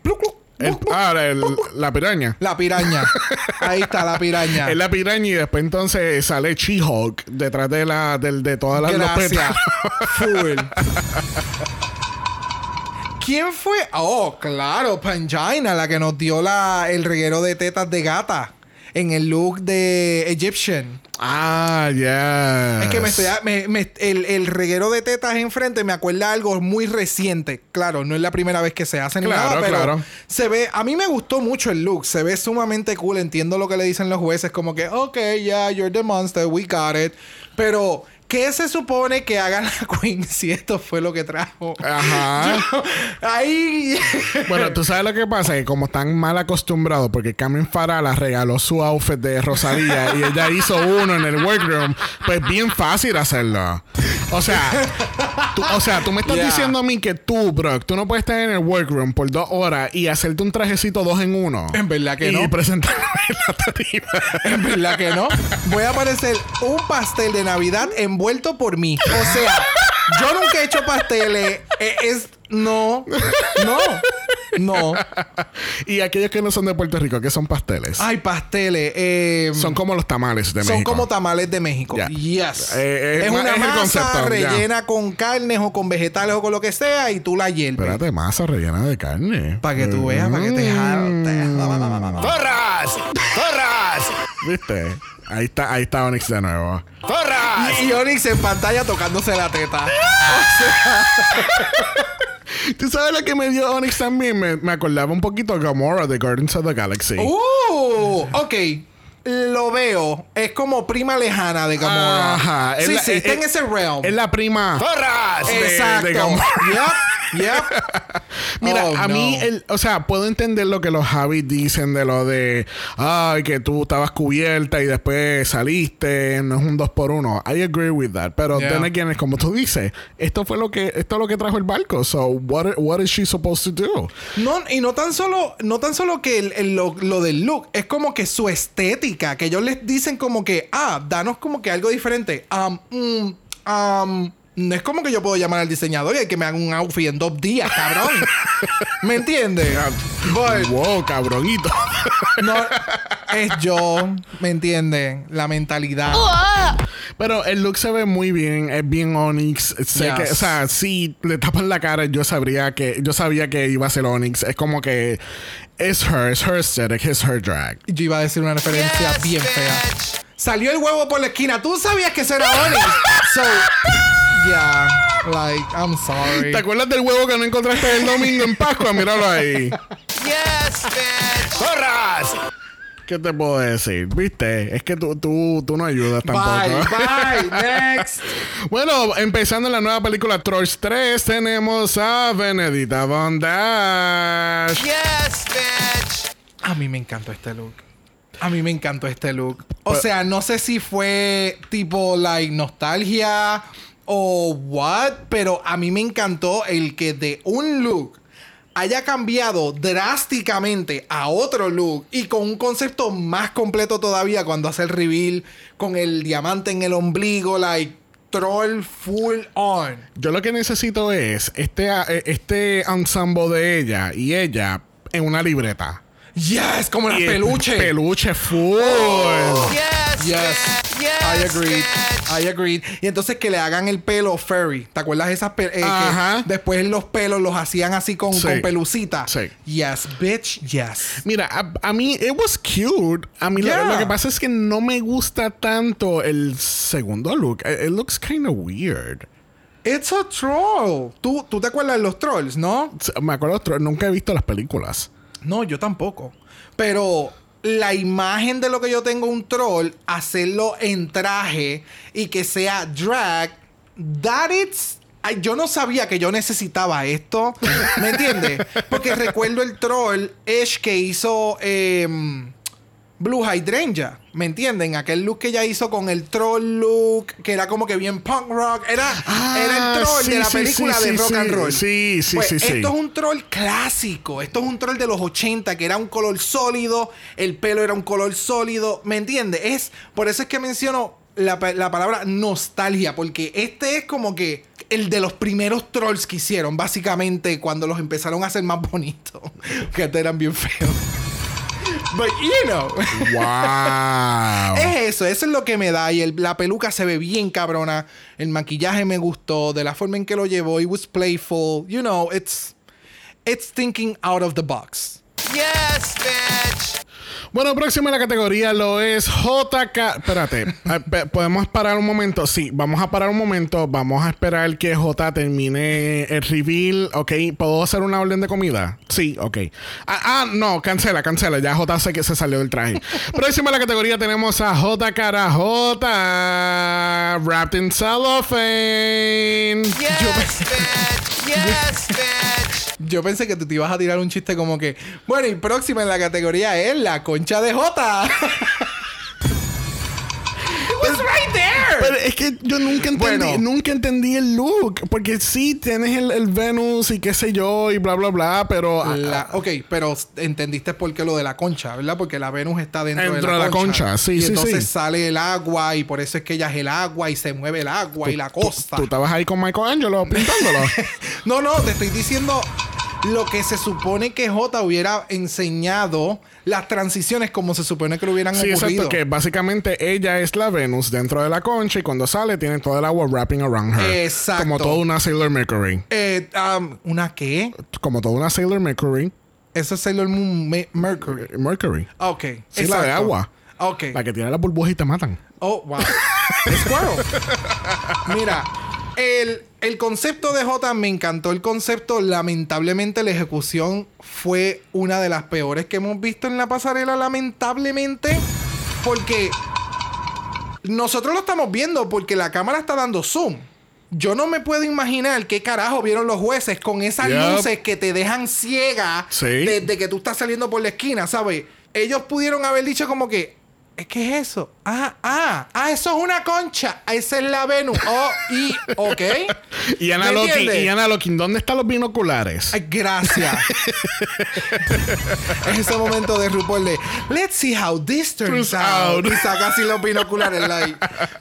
El- ah, el- la piraña. La piraña. Ahí está la piraña. Es la piraña y después entonces sale She-Hulk detrás de la del- de todas las Gracias. Full. ¿Quién fue? Oh, claro, Pangina, la que nos dio la, el reguero de tetas de gata en el look de Egyptian. Ah, ya. Es que me estoy, me- me- el, el reguero de tetas enfrente me acuerda algo muy reciente. Claro, no es la primera vez que se hace ni Claro, nada, pero claro. se ve. A mí me gustó mucho el look. Se ve sumamente cool. Entiendo lo que le dicen los jueces, como que, ok, yeah, you're the monster, we got it. Pero, ¿qué se supone que haga la Queen si esto fue lo que trajo? Ajá. Yo- ahí. Bueno, tú sabes lo que pasa, que como están mal acostumbrados, porque Carmen Farala regaló su outfit de Rosalía y ella hizo uno en el workroom, pues bien fácil hacerlo. O sea, tú, o sea, tú me estás Yeah. diciendo a mí que tú, Brock, tú no puedes estar en el workroom por dos horas y hacerte un trajecito dos en uno. En verdad que y no. presentarme en la tarima. En verdad que no. Voy a parecer un pastel de Navidad envuelto por mí. O sea, yo nunca he hecho pasteles. Eh, Es. No. No. No. y aquellos que no son de Puerto Rico, que son pasteles. Ay, pasteles. eh, Son como los tamales de son México. como tamales de México. Yes. Eh, eh, es una es masa concepto, rellena con carnes o con vegetales o con lo que sea y tú la hierves. Espérate, masa rellena de carne. Para que tú veas, para que te jarte. ¡Zorras! ¡Zorras! ¿Viste? Ahí está, ahí está Onyx de nuevo. ¡Zorras! Y Onyx en pantalla tocándose la teta. ¿Tú sabes lo que me dio Onyx también? Me, me acordaba un poquito de Gamora de Guardians of the Galaxy. Uh, ok. Lo veo. Es como prima lejana de Gamora. Ajá. Es Sí, la- sí, es- está en es- ese realm. Es la prima. ¡Zorras! de- Exacto. de Gamora. Yep, yep. Mira, Oh, a mí, no. el, o sea, puedo entender lo que los Javis dicen de lo de, ay, que tú estabas cubierta y después saliste, no es un dos por uno. I agree with that. Pero Yeah. then again, es como tú dices, esto fue lo que, esto es lo que trajo el barco. So, what, what is she supposed to do? No, y no tan solo, no tan solo que el- el- lo, lo del look, es como que su estética, que ellos les dicen como que, ah, danos como que algo diferente. Um, mm, um, no es como que yo puedo llamar al diseñador y hay que me haga un outfit en dos días, cabrón. ¿Me entiendes? But- Wow, cabronito. No, es yo, ¿me entiende? La mentalidad. Pero el look se ve muy bien, es bien Onyx. Sé Yes. que, o sea, si le tapan la cara, yo sabría que, yo sabía que iba a ser Onyx. Es como que es her, es her aesthetic, es her drag. Yo iba a decir una referencia Yes, bien fea. Salió el huevo por la esquina. Tú sabías que eso era Onyx. so, yeah, like, I'm sorry. ¿Te acuerdas del huevo que no encontraste el domingo en Pascua? Míralo ahí. Yes, bitch. ¡Zorras! ¿Qué te puedo decir? ¿Viste? Es que tú, tú, tú no ayudas Bye, tampoco. bye, next. Bueno, empezando en la nueva película Trolls 3, tenemos a Benedita Von Dash. Yes, bitch. A mí me encantó este look. A mí me encantó este look. O Pero- sea, no sé si fue tipo, like, nostalgia o what, pero a mí me encantó el que de un look haya cambiado drásticamente a otro look y con un concepto más completo todavía cuando hace el reveal con el diamante en el ombligo, like troll full on. Yo lo que necesito es este, eh, este ensemble de ella y ella en una libreta. Yes, como las Y- peluches. Peluche full. Yes, Yes, bitch. Yes, I agreed. I agreed. Y entonces que le hagan el pelo furry. ¿Te acuerdas de esas eh, que Ajá. después los pelos los hacían así con, Sí. con pelucita? Sí. Yes, bitch, yes. Mira, a, a mí, it was cute. A mí lo- Yeah. lo, que pasa es que no me gusta tanto el segundo look. It, it looks kind of weird. It's a troll. ¿Tú, tú te acuerdas de los trolls, ¿no? Me acuerdo, otro- nunca he visto las películas. No, yo tampoco. Pero la imagen de lo que yo tengo un troll, hacerlo en traje y que sea drag, that it's. Yo no sabía que yo necesitaba esto. ¿Me entiendes? Porque recuerdo el troll Ash que hizo em, Blue Hydrangea. ¿Me entienden? Aquel look que ella hizo con el troll look, que era como que bien punk rock. Era, Ah, era el troll sí, de la sí, película sí, de rock and roll. Sí, sí, Pues sí, sí. Esto es un troll clásico. Esto es un troll de los 80 que era un color sólido. El pelo era un color sólido. ¿Me entiendes? Es, por eso es que menciono la, la palabra nostalgia. Porque este es como que el de los primeros trolls que hicieron. Básicamente cuando los empezaron a hacer más bonitos. que antes eran bien feos. But you know. Wow. Es eso, eso es lo que me da. Y el- la peluca se ve bien cabrona. El maquillaje me gustó. De la forma en que lo llevó. It was playful. You know, it's. It's thinking out of the box. Yes, bitch. Bueno, próximo en la categoría lo es JK. Espérate, eh, ¿podemos parar un momento? Sí, vamos a parar un momento. Vamos a esperar que J termine el reveal. Ok, ¿puedo hacer una orden de comida? Sí, ok. Ah, ah, no, cancela, cancela. Ya J sé que se salió del traje. próximo en la categoría tenemos a J cara J. Wrapped in cellophane. Yes, bitch. Yes, bitch. Yo pensé que tú te ibas a tirar un chiste como que. Bueno, y próxima en la categoría es la concha de Jota. Right there. Pero es que yo nunca entendí, Bueno. nunca entendí el look. Porque sí, tienes el, el Venus y qué sé yo y bla, bla, bla. Pero. La- ok, pero entendiste por qué lo de la concha, ¿verdad? Porque la Venus está dentro, Dentro de la concha, sí, y sí, entonces sí. sale el agua y por eso es que ella es el agua y se mueve el agua y la costa. Tú estabas ahí con Michelangelo pintándolo. No, no, te estoy diciendo lo que se supone que J hubiera enseñado las transiciones como se supone que lo hubieran sí, ocurrido. exacto. Que básicamente ella es la Venus dentro de la concha y cuando sale tiene todo el agua wrapping around her. Exacto. Como toda una Sailor Mercury. Eh, um, ¿Una qué? Como toda una Sailor Mercury. Eso es Sailor Moon Me- Mercury. Mercury. Ok. Sí, la de agua. Ok. La que tiene las burbujas y te matan. Oh, wow. Squirrel. Mira, el, el concepto de J me encantó. El concepto, lamentablemente, la ejecución fue una de las peores que hemos visto en la pasarela, lamentablemente. Porque nosotros lo estamos viendo porque la cámara está dando zoom. Yo no me puedo imaginar qué carajo vieron los jueces con esas luces que te dejan ciega Sí. desde que tú estás saliendo por la esquina, ¿sabes? Ellos pudieron haber dicho como que, ¿qué es eso? Ah, ah, ah, eso es una concha. Esa es la Venus. Oh, y, ok. Y Ana Locking, ¿dónde están los binoculares? Ay, gracias. es ese momento de RuPaul de Let's see how this turns Turns out. out. Y saca así los binoculares. like.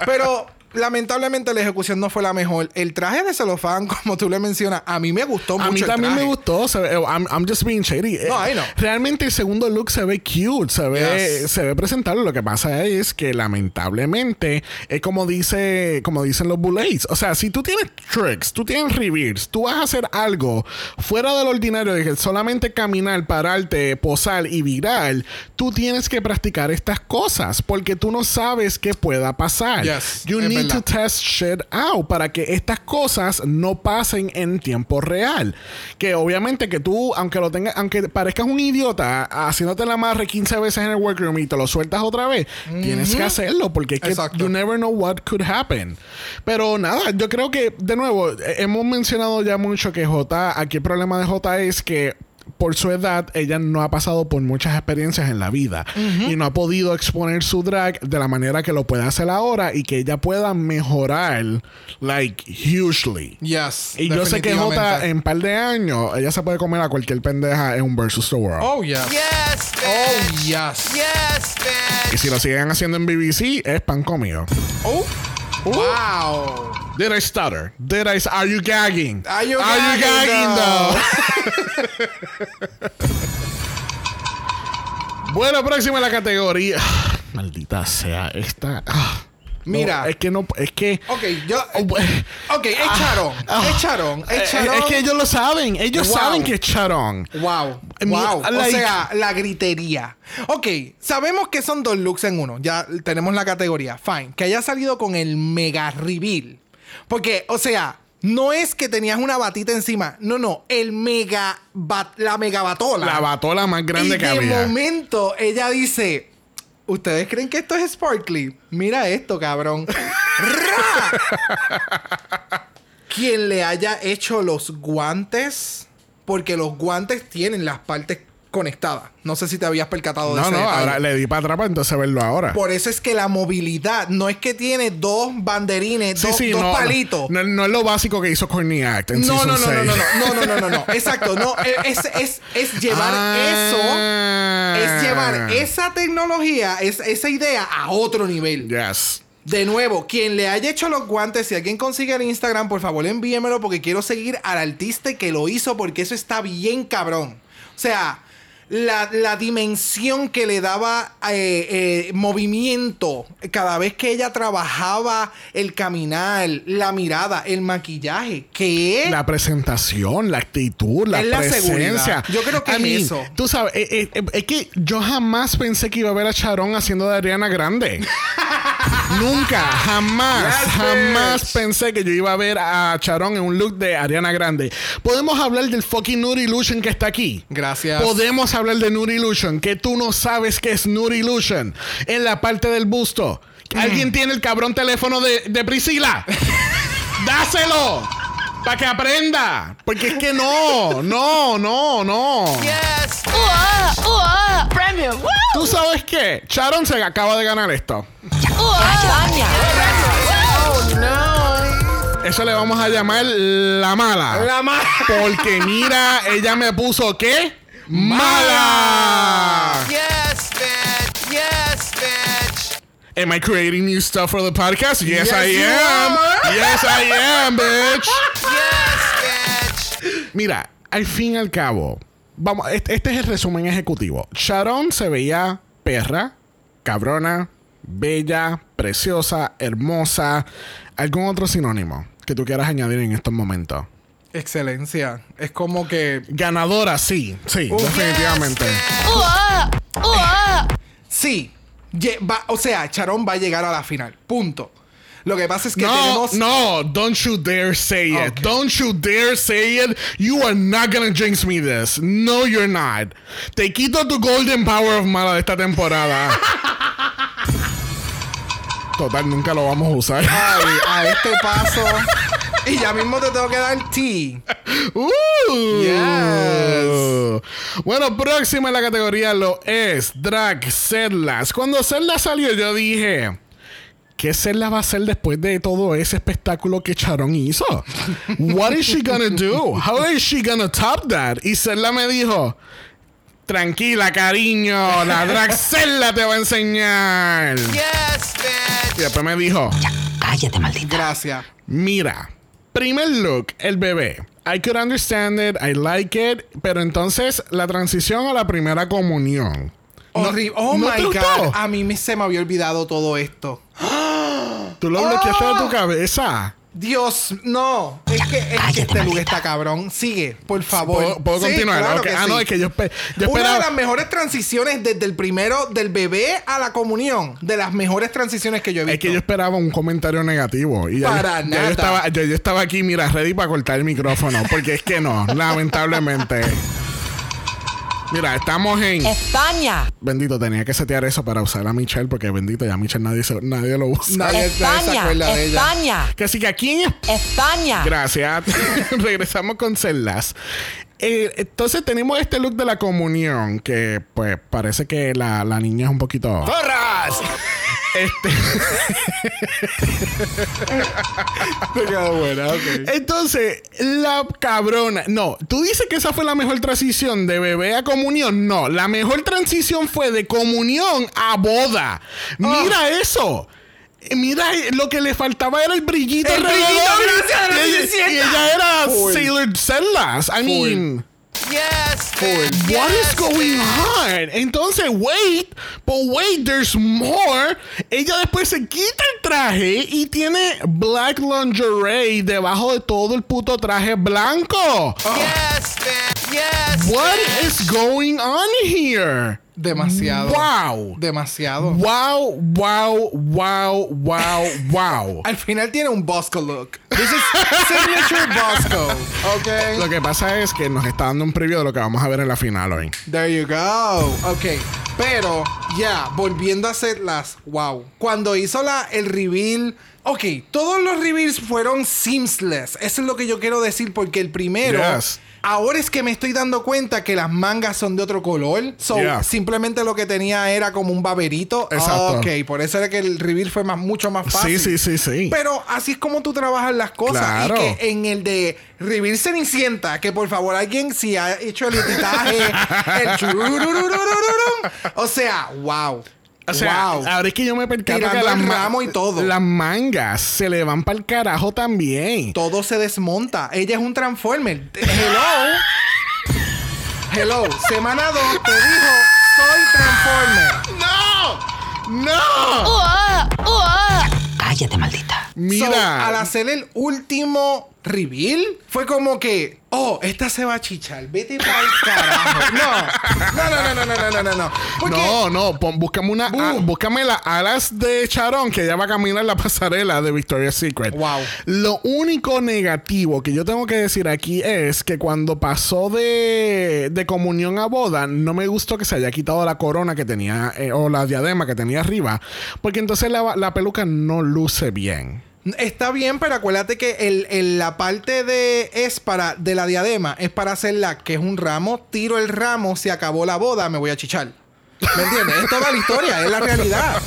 Pero lamentablemente la ejecución no fue la mejor. El traje de celofán, como tú le mencionas, a mí me gustó mucho. A mí el también me gustó. se ve- I'm, I'm just being shady. Eh, No, I know. Realmente el segundo look se ve cute, se ve, Yes. se ve presentable. Lo que pasa es que lamentablemente es como dice, como dicen los bullets. O sea, si tú tienes tricks, tú tienes reveals, tú vas a hacer algo fuera del ordinario de que solamente caminar, pararte, posar y virar, tú tienes que practicar estas cosas porque tú no sabes qué pueda pasar. Yes, you need to test shit out para que estas cosas no pasen en tiempo real. Que obviamente que tú, aunque lo tengas, aunque parezcas un idiota haciéndote la amarre 15 veces en el workroom y te lo sueltas otra vez, tienes que hacerlo porque es que you never know what could happen. Pero nada, yo creo que de nuevo hemos mencionado ya mucho que J, aquí el problema de J es que por su edad, ella no ha pasado por muchas experiencias en la vida y no ha podido exponer su drag de la manera que lo puede hacer ahora y que ella pueda mejorar, like, hugely. Yes. Y yo sé que Jota, en par de años, ella se puede comer a cualquier pendeja en un versus the world. Oh, yes. Yes, Oh, bitch. yes. Yes, Y bitch. si lo siguen haciendo en BBC, es pan comido. Oh. Wow. Did I stutter? Did I... Are you gagging? Are you gagging, gagging, though? bueno, próxima en la categoría. Maldita sea, esta... ah. Mira. No, es que no... Es que... Ok, yo. Oh, pues- Ok, es Charón. Ah. Es Charón. Eh, Es Charón. Es que ellos lo saben. Ellos Wow. saben que es Charón. Wow, wow. o like- sea, la gritería. Ok, sabemos que son dos looks en uno. Ya tenemos la categoría. Fine. Que haya salido con el mega reveal. Porque, o sea, no es que tenías una batita encima. No, no. El mega. bat- la mega batola. La batola más grande y que de había. momento ella dice. ¿Ustedes creen que esto es sparkly? Mira esto, cabrón. ¡Ra! Quien le haya hecho los guantes, porque los guantes tienen las partes conectadas. No sé si te habías percatado de No, ese no, detalle. ahora le di para atrás para entonces verlo ahora. Por eso es que la movilidad no es que tiene dos banderines, Sí, dos, sí, dos no, palitos. No, no es lo básico que hizo Courtney Act en No, no, no, no, no, no, no, no, no, no, no. Exacto, no, es, es, es llevar Ah. eso, es llevar esa tecnología, es, esa idea a otro nivel. Yes. De nuevo, quien le haya hecho los guantes, si alguien consigue el Instagram, por favor envíemelo porque quiero seguir al artista que lo hizo porque eso está bien cabrón. O sea, la, la dimensión que le daba eh, eh, movimiento cada vez que ella trabajaba el caminar, la mirada, el maquillaje, que es... La presentación, la actitud, la Es la presencia. seguridad. Yo creo que I es mean, eso. Tú sabes, eh, es que yo jamás pensé que iba a ver a Charón haciendo de Ariana Grande. Nunca, jamás, Yes, jamás bitch. pensé que yo iba a ver a Charón en un look de Ariana Grande. Podemos hablar del fucking Nude Illusion que está aquí. Gracias. Podemos hablar de Nude Illusion, que tú no sabes qué es Nude Illusion. En la parte del busto. Mm. ¿Alguien tiene el cabrón teléfono de, de Priscila? ¡Dáselo! Para que aprenda. Porque es que no, no, no, no. Yes, ¡Uah! ¡Uah! ¡Premium! ¡Woo! ¿Tú sabes qué? Sharon se acaba de ganar esto. ¡Cachaña! Eso le vamos a llamar la mala. La ma- Porque mira, ella me puso ¿qué? ¡Mala! yes, bitch. Yes, bitch. Am I creating new stuff for the podcast? Yes, Yes, I am. are. Yes, I am, bitch. Yes, bitch. Mira, al fin y al cabo, vamos, este, este es el resumen ejecutivo. Sharon se veía perra, cabrona, bella, preciosa, hermosa. ¿Algún otro sinónimo que tú quieras añadir en estos momentos? Excelencia. Es como que... Ganadora, sí, sí, Oh, definitivamente. ¡Uah! ¡Uah! Sí. Lle- va- o sea, Charón va a llegar a la final. Punto. Lo que pasa es que No, tenemos... no, don't you dare say it. Okay. Don't you dare say it. You are not gonna jinx me this. No, you're not. Te quito tu golden power of mala de esta temporada. Total, nunca lo vamos a usar. Ay, a este paso. Y ya mismo te tengo que dar tea. Uh. Yes. Bueno, próxima en la categoría lo es Drag Zeldas. Cuando Zelda salió, yo dije. ¿Qué Zelda va a hacer después de todo ese espectáculo que Charon hizo? What is she gonna do? How is she gonna top that? Y Zelda me dijo. Tranquila, cariño. La Drag Zelda te va a enseñar. Yes, bitch. Y después me dijo. Cállate, maldita. Gracias. Mira, primer look, el bebé. I could understand it, I like it, pero entonces la transición a la primera comunión. Horrible. Oh ¿no my God. A mí me, se me había olvidado todo esto. Tú lo bloqueaste de tu cabeza. Dios, no. Es que, es que este look está cabrón. Sigue, por favor. ¿Puedo, puedo Sí, continuar? claro que Ah, sí. no, es que yo, yo Una esperaba. de las mejores transiciones desde el primero, del bebé a la comunión. De las mejores transiciones que yo he visto. Es que yo esperaba un comentario negativo. Y Para ya nada. yo estaba, yo, yo estaba aquí, mira, ready para cortar el micrófono. Porque es que no, lamentablemente. Mira, estamos en. España. Bendito, tenía que setear eso para usar a Michelle, porque bendito, ya Michelle nadie, se- nadie lo usa. Nadie- nadie se España. acuerda de ella. España. Que así que aquí en España. Gracias. Regresamos con Celdas. Eh, entonces tenemos este look de la comunión, que pues parece que la, la niña es un poquito... ¡Porras! Este, buena, entonces, la cabrona. No, tú dices que esa fue la mejor transición de bebé a comunión. No, la mejor transición fue de comunión a boda. Mira eso. Mira, lo que le faltaba era el brillito El brillito, gracias, Y Y ella era. Sailor Cellas. I mean... Yes, bitch. What is going on? Entonces, wait, but wait, there's more. Ella después se quita el traje y tiene black lingerie debajo de todo el puto traje blanco. Yes. What is going on here? Demasiado. Wow. Demasiado. Wow, wow, wow, wow, wow. Al final tiene un Bosco look. This is signature Bosco. Ok. Lo que pasa es que nos está dando un preview de lo que vamos a ver en la final hoy. There you go. Ok. Pero, ya, volviendo a hacer las. Wow. Cuando hizo la, el reveal. Ok, todos los reveals fueron seamless. Eso es lo que yo quiero decir, porque el primero. Yes. Ahora es que me estoy dando cuenta que las mangas son de otro color. So, Yeah. simplemente lo que tenía era como un baberito. Exacto. Ok, por eso era que el reveal fue más, mucho más fácil. Sí, sí, sí, sí. Pero así es como tú trabajas las cosas. Claro. Y que en el de Reveal Cenicienta, que por favor alguien si ha hecho el editaje, el. O sea, wow. O sea, wow. ahora es que yo me percato Tirando que las el ramo y todo. Las mangas se le van para el carajo también. Todo se desmonta. Ella es un Transformer. Hello. Hello. Semana 2 te dijo, soy Transformer. ¡No! ¡No! ¡Uah! ¡Uah! Cállate, maldita. So, Mira. al hacer el último reveal, fue como que, oh, esta se va a chichar. Vete para el carajo. No. No, no, no, no, no, no, no, no. Porque no, no, pon- búscame una, Boom. ah, búscame las alas de Charón que ella va a caminar la pasarela de Victoria's Secret. Wow. Lo único negativo que yo tengo que decir aquí es que cuando pasó de, de comunión a boda, no me gustó que se haya quitado la corona que tenía eh, o la diadema que tenía arriba, porque entonces la, la peluca no luce bien. Está bien, pero acuérdate que el, el- la parte de es para de la diadema es para hacerla que es un ramo, tiro el ramo, se acabó la boda, me voy a chichar. ¿Me entiendes? es toda la historia, es la realidad.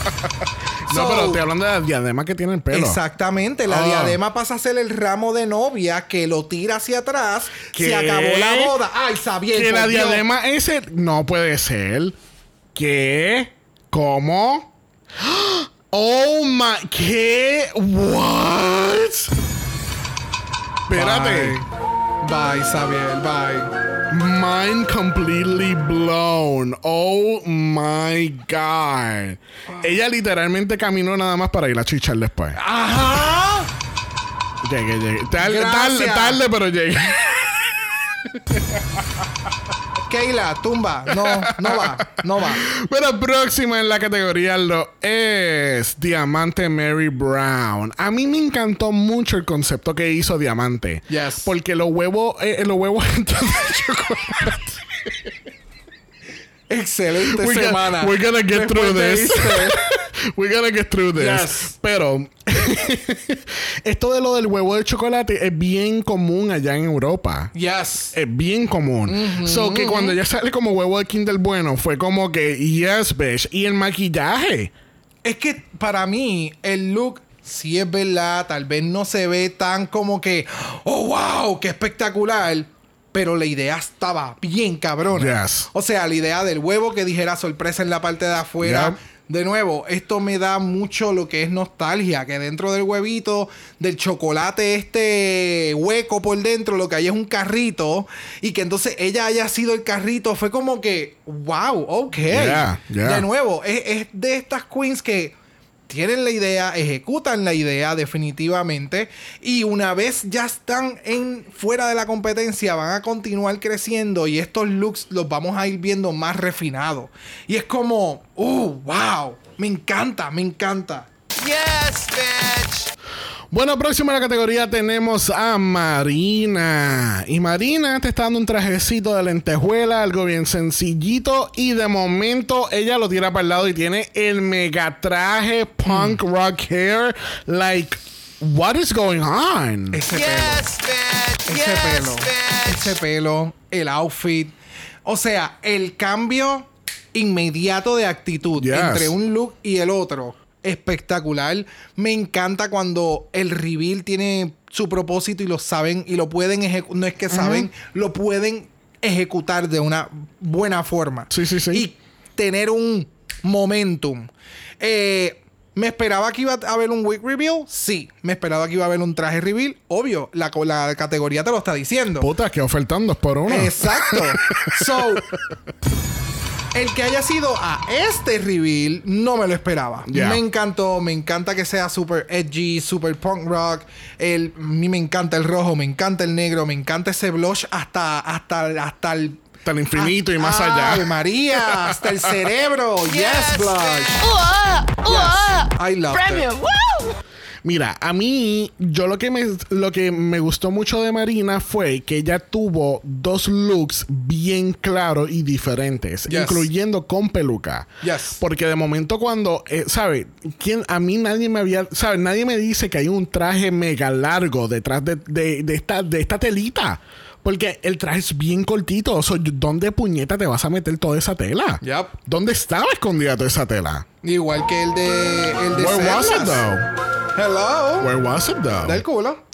No, So, pero estoy hablando de la diadema que tiene el pelo. Exactamente, la Ah. diadema pasa a ser el ramo de novia que lo tira hacia atrás, ¿Qué? se acabó la boda. Ay, sabía. Que la Dios. diadema ese no puede ser. ¿Qué? ¿Cómo? Oh my. ¿Qué? What? Espérate. Bye, bye Xavier, bye. Mind completely blown. Oh my God. Ella literalmente caminó nada más para ir a chichar después. Ajá. Llegué, llegué. Tarde, tarde, tarde, pero llegué. Keila, tumba. No, no va, no va. Pero próxima en la categoría lo es Diamante Mary Brown. A mí me encantó mucho el concepto que hizo Diamante. Yes. Porque los huevos, eh, los huevos de chocolate. Excelente We're gonna- semana. we're gonna get through this. We're gonna get through this. Yes. Pero esto de lo del huevo de chocolate es bien común allá en Europa. Yes. Es bien común. so que cuando ya sale como huevo de Kinder bueno, fue como que yes, bitch. Y el maquillaje. Es que para mí el look sí es verdad, tal vez no se ve tan como que, oh wow, qué espectacular. Pero la idea estaba bien cabrona. Yes. O sea, la idea del huevo que dijera sorpresa en la parte de afuera. De nuevo, esto me da mucho lo que es nostalgia, que dentro del huevito, del chocolate este hueco por dentro, lo que hay es un carrito, y que entonces ella haya sido el carrito, fue como que, wow, ok. Yeah, yeah. De nuevo, es, es de estas queens que tienen la idea, ejecutan la idea definitivamente y una vez ya están en fuera de la competencia van a continuar creciendo y estos looks los vamos a ir viendo más refinados. Y es como, uh, wow, me encanta, me encanta. Bueno, próximo en la categoría tenemos a Marina. Y Marina te está dando un trajecito de lentejuela, algo bien sencillito. Y de momento ella lo tira para el lado y tiene el mega traje punk rock hair. Like, what is going on? Ese Yes, bitch. pelo. Ese yes, pelo. bitch. Ese pelo. El outfit. O sea, el cambio inmediato de actitud Yes. entre un look y el otro. Espectacular. Me encanta cuando el reveal tiene su propósito y lo saben y lo pueden ejecutar. No es que saben, lo pueden ejecutar de una buena forma. Sí, sí, sí. Y tener un momentum. Eh, ¿Me esperaba que iba a haber un wig reveal? Sí. ¿Me esperaba que iba a haber un traje reveal? Obvio. La, la categoría te lo está diciendo. Puta, que ofertando por uno. Exacto. so, el que haya sido a este reveal, no me lo esperaba. Me encantó, me encanta que sea super edgy, super punk rock. El, a mí me encanta el rojo, me encanta el negro, me encanta ese blush hasta, hasta, hasta el. Hasta el infinito y más ¡Ave allá. María, hasta el cerebro. yes, Yes, blush. ¡Uah! ¡Uah! I love Premium. it. ¡Woo! Mira, a mí, yo lo que me lo que me gustó mucho de Marina fue que ella tuvo dos looks bien claros y diferentes, Yes. incluyendo con peluca. Yes. Porque de momento cuando, eh, ¿sabe? ¿Quién, a mí nadie me había, ¿sabe? Nadie me dice que hay un traje mega largo detrás de, de- de esta, de esta telita. Porque el traje es bien cortito. O sea, ¿Dónde puñeta te vas a meter toda esa tela? ¿Dónde estaba escondida toda esa tela? Igual que el de. El de Where was it though? Hello. Where was it though? Del culo.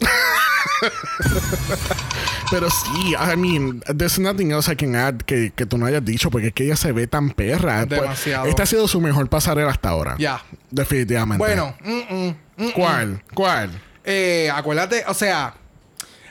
Pero sí, I mean, there's nothing else I can add que, que tú no hayas dicho, porque es que ella se ve tan perra. Pues, Demasiado. Esta ha sido su mejor pasarela hasta ahora. Ya. Definitivamente. Bueno, mm, mm, mm, ¿Cuál? ¿Cuál? Eh, acuérdate, o sea,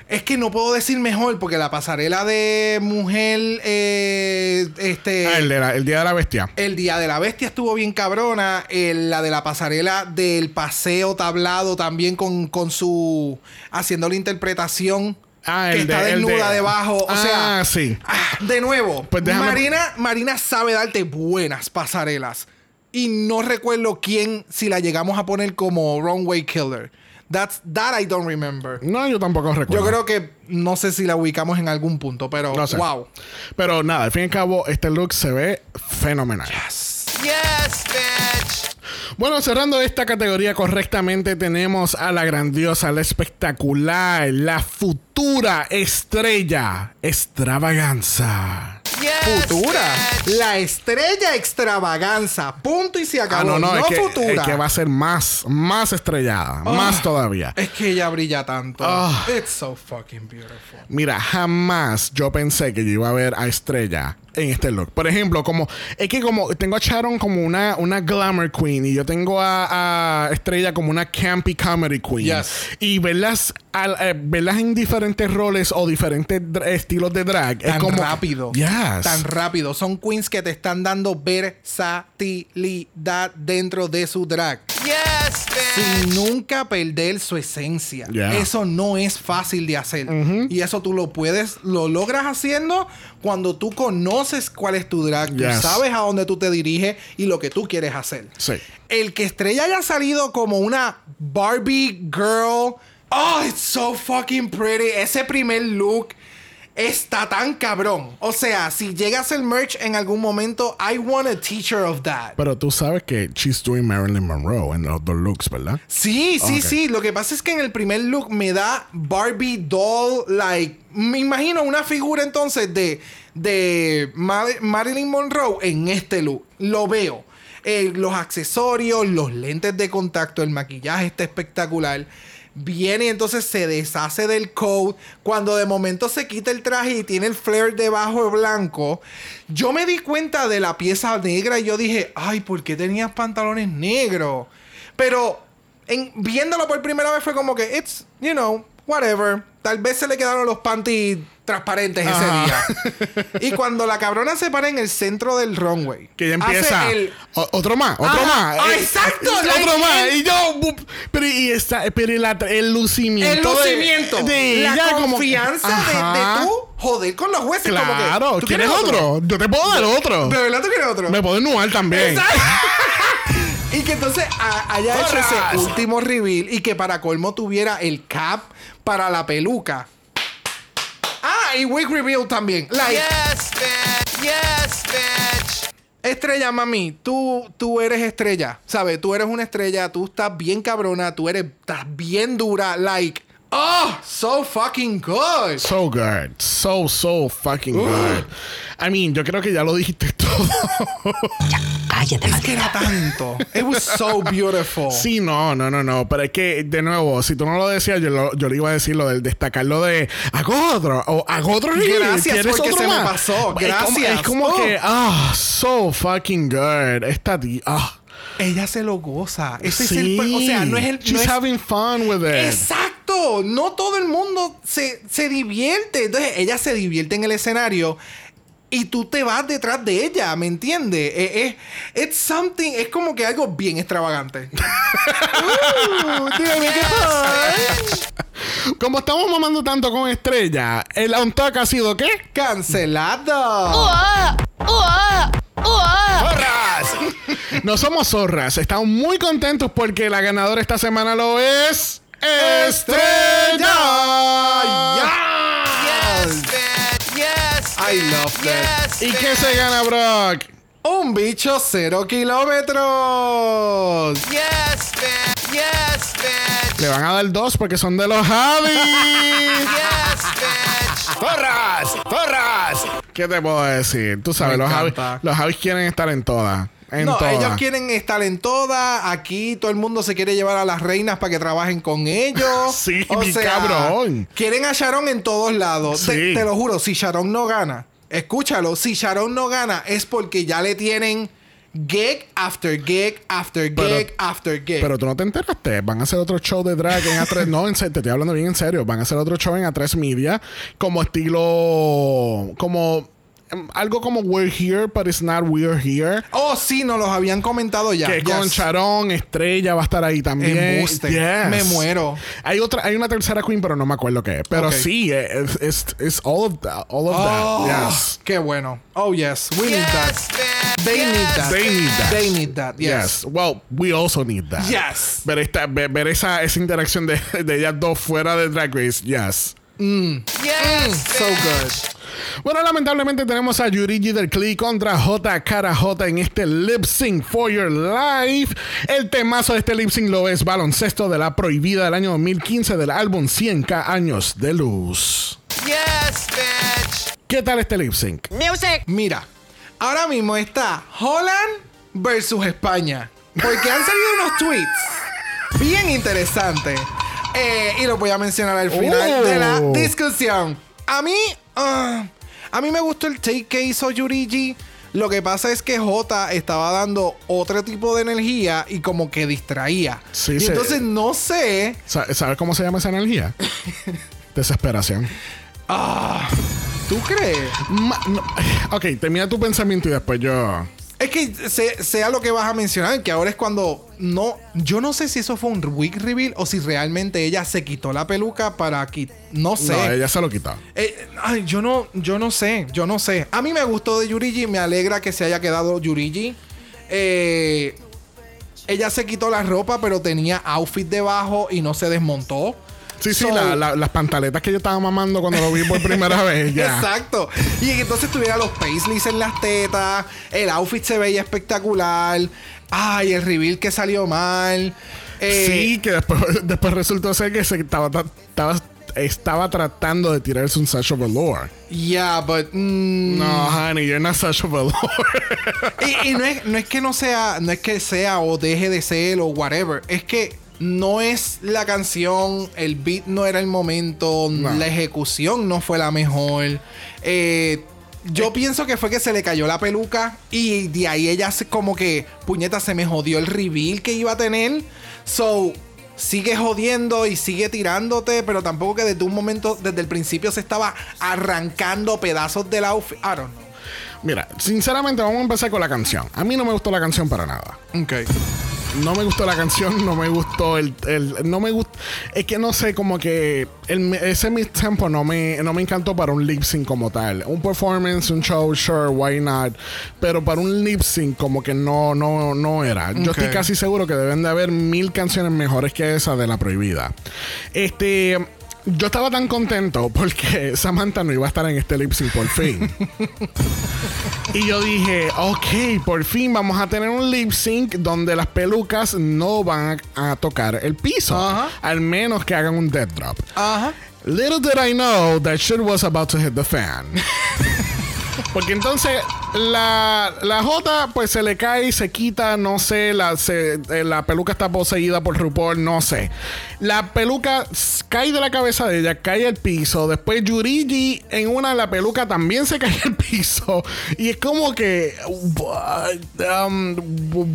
es que no puedo decir mejor porque la pasarela de mujer, eh, este, Ah, el, de la- el Día de la Bestia. el día de la bestia estuvo bien cabrona, el- la de la pasarela del paseo tablado también con, con su haciendo la interpretación. Ah, que de- está de- desnuda debajo. O sea, Ah, sí. ah, de nuevo, Pues déjame- Marina, Marina sabe darte buenas pasarelas. Y no recuerdo quién, si la llegamos a poner como Runway Killer. That's, that I don't remember. No, yo tampoco recuerdo. Yo creo que no sé si la ubicamos en algún punto, pero No sé. wow. Pero nada, al fin y al cabo, este look se ve fenomenal. Yes, bitch. Bueno, cerrando esta categoría correctamente, tenemos a la grandiosa, la espectacular, la futura estrella, extravaganza. Yes, Futura. bitch. La estrella extravaganza. Punto y se acabó. Ah, no, no, es, que, futura. es que va a ser más, más estrellada, más todavía. Es que ella brilla tanto. Ah. It's so fucking beautiful. Mira, jamás yo pensé que yo iba a ver a Estrella en este look. Por ejemplo, como es que como tengo a Sharon como una, una glamour queen y yo tengo a, a Estrella como una campy comedy queen. Yes. Y verlas, al- eh, verlas en diferentes roles o diferentes estilos de drag es Tan como rápido. Yes. Tan rápido. Son queens que te están dando versatilidad dentro de su drag. Yes, bitch. Sin nunca perder su esencia. Yeah. Eso no es fácil de hacer. Y eso tú lo puedes, lo logras haciendo cuando tú conoces cuál es tu drag, tú sabes a dónde tú te diriges y lo que tú quieres hacer. Sí. El que Estrella haya salido como una Barbie girl. Oh, it's so fucking pretty. Ese primer look está tan cabrón. O sea, si llega a ser merch en algún momento, I want a teacher of that. Pero tú sabes que she's doing Marilyn Monroe en los dos looks, ¿verdad? Sí, sí, sí. Lo que pasa es que en el primer look me da Barbie doll, like. Me imagino una figura entonces de, de Mar- Marilyn Monroe en este look. Lo veo. Eh, los accesorios, los lentes de contacto, el maquillaje está espectacular. Viene y entonces se deshace del coat. Cuando de momento se quita el traje y tiene el flare debajo blanco. Yo me di cuenta de la pieza negra y yo dije, ay, ¿por qué tenías pantalones negros? Pero en, viéndolo por primera vez fue como que, it's, you know, whatever. Tal vez se le quedaron los panties transparentes ese día. y cuando la cabrona se para en el centro del runway. Que ya empieza. el- otro más, otro Ajá, más. ah, Eh, exacto, like, otro más. el- Y yo. Pero, y está, pero la- el lucimiento. el lucimiento. de la ella como- confianza de, de tú joder con los jueces. como que, Claro, ¿tú ¿quieres otro? Yo te puedo dar otro. ¿De verdad tú quieres otro? Me puedo ennuar también. Exacto. y que entonces a- haya hecho ese último reveal y que para colmo tuviera el cap para la peluca. Ah, y wig reveal también. Like, Yes, bitch. Yes, bitch. Estrella, mami, tú, tú eres estrella, ¿sabes? Tú eres una estrella, tú estás bien cabrona, tú eres, estás bien dura, like, oh, so fucking good. So good. So, so fucking good. I mean, yo creo que ya lo dijiste todo. Cállate, Es que era tanto. It was so beautiful. sí, no, no, no, no. Pero es que, de nuevo, si tú no lo decías, yo, lo- yo le iba a decir lo del destacarlo de hago otro. O reel. Gracias, ¿Quieres porque se me más?" pasó. Es como- Gracias. Es como, Oh. que, ah, so fucking good. Esta tía, ah. Ella se lo goza. Ese sí. es el. O sea, no es el. no She's es- having fun with it. Exacto. No todo el mundo se, se divierte. Entonces, ella se divierte en el escenario. Y tú te vas detrás de ella, ¿me entiendes? Es, es it's something, es como que algo bien extravagante. Uh, dígame qué fue. Como estamos mamando tanto con Estrella, el on talk ha sido ¿qué? ¡Cancelado! ¡Uah! ¡Uah! ¡Uah! ¡Porras! No somos zorras, estamos muy contentos porque la ganadora esta semana lo es. ¡Estrella! Yes. Yes. I love that. Yes. ¿Y qué se gana, Brock? Un bicho cero kilómetros. Yes, man. Yes, man. Le van a dar dos porque son de los Javi. Yes, man. ¡Porras! ¡Porras! ¿Qué te puedo decir? Tú sabes, Me los Javi, encanta. los Javis quieren estar en todas. En no, ellos quieren estar en todas. Aquí todo el mundo se quiere llevar a las reinas para que trabajen con ellos. Sí, mi cabrón. Quieren a Sharon en todos lados. Te, Sí. te lo juro, si Sharon no gana, escúchalo, si Sharon no gana es porque ya le tienen gig after gig after Pero- gig after gig. Pero tú no te enteraste. Van a hacer otro show de drag en A3. no, en te estoy hablando bien en serio. Van a hacer otro show en A3 Media. Como estilo. Como. Em, Algo como We're Here, but it's not We're Here. oh, sí, nos los habían comentado ya. que con Yes. Sharon, Estrella va a estar ahí también. Yes. Me muero. Hay otra, hay una tercera queen, pero no me acuerdo qué. Pero Ok. sí, es es es all of that. All of Oh, that. Yes. Qué bueno. Oh, yes. We need that. man. They need that. They need that. They need that. Yes. Yes. Well, we also need that. Yes. Ver, esta, ver, ver esa, esa interacción de, de ellas dos fuera de Drag Race. Yes. Yes, So man. good. Bueno, lamentablemente tenemos a Yurigi del Clee contra J Cara J en este lip sync for your life. El temazo de este lip sync lo es baloncesto de la prohibida del año 2015 del álbum 100K años de luz. Yes, bitch. ¿Qué tal este lip sync? Music. Mira, ahora mismo está Holland versus España. Porque han salido unos tweets bien interesantes. Eh, y los voy a mencionar al final Oh. de la discusión. A mí, ah, a mí me gustó el take que hizo Yurigi. Lo que pasa es que J estaba dando otro tipo de energía y como que distraía. Sí, y se- entonces no sé. Sa- ¿Sabes cómo se llama esa energía? Desesperación. ¿Tú crees? Ma- no- ok, termina tu pensamiento y después yo. Es que se- sea lo que vas a mencionar, que ahora es cuando no. Yo no sé si eso fue un wig reveal o si realmente ella se quitó la peluca para quitar. No sé. No, ella se lo quitó. Eh, ay, yo no, yo no sé, yo no sé. A mí me gustó de Yurigi, me alegra que se haya quedado Yurigi. Eh, ella se quitó la ropa, pero tenía outfit debajo y no se desmontó. Sí, sí, So- la- la- las pantaletas que yo estaba mamando cuando lo vi por primera vez. Ya. Exacto. Y entonces tuviera los paisleys en las tetas. El outfit se veía espectacular. Ay, el reveal que salió mal. Eh, sí, que después, después resultó ser que se estaba, estaba, estaba tratando de tirarse un Sasha Velour. Yeah, but. mm, No, honey, you're not Sasha Velour. Y, y no, es, no es que no sea, no es que sea o deje de ser o whatever. Es que no es la canción, el beat no era el momento, No. la ejecución no fue la mejor. Eh, yo pienso que fue que se le cayó la peluca y de ahí ella se, como que, puñeta, se me jodió el reveal que iba a tener. So, sigue jodiendo y sigue tirándote, pero tampoco que desde un momento, desde el principio se estaba arrancando pedazos del outfit. I don't know. Mira, sinceramente, vamos a empezar con la canción. A mí no me gustó la canción para nada. Ok. No me gustó la canción, no me gustó el. el- no me gustó. Es que no sé, como que el, ese mid tempo no me, no me encantó para un lip sync como tal. Un performance, un show, sure, why not. Pero para un lip sync, como que no, no, no era. Yo estoy casi seguro que deben de haber mil canciones mejores que esa de la prohibida. Este. Yo estaba tan contento porque Samantha no iba a estar en este lip sync por fin. y yo dije, ok, por fin vamos a tener un lip sync donde las pelucas no van a, a tocar el piso. Al menos que hagan un dead drop. Little did I know that shit was about to hit the fan. Porque entonces la, la J pues se le cae, se quita, no sé, la, se- eh, la peluca está poseída por RuPaul, no sé. La peluca cae de la cabeza de ella, cae al piso. Después Yurigi en una la peluca también se cae al piso. Y es como que, what, um,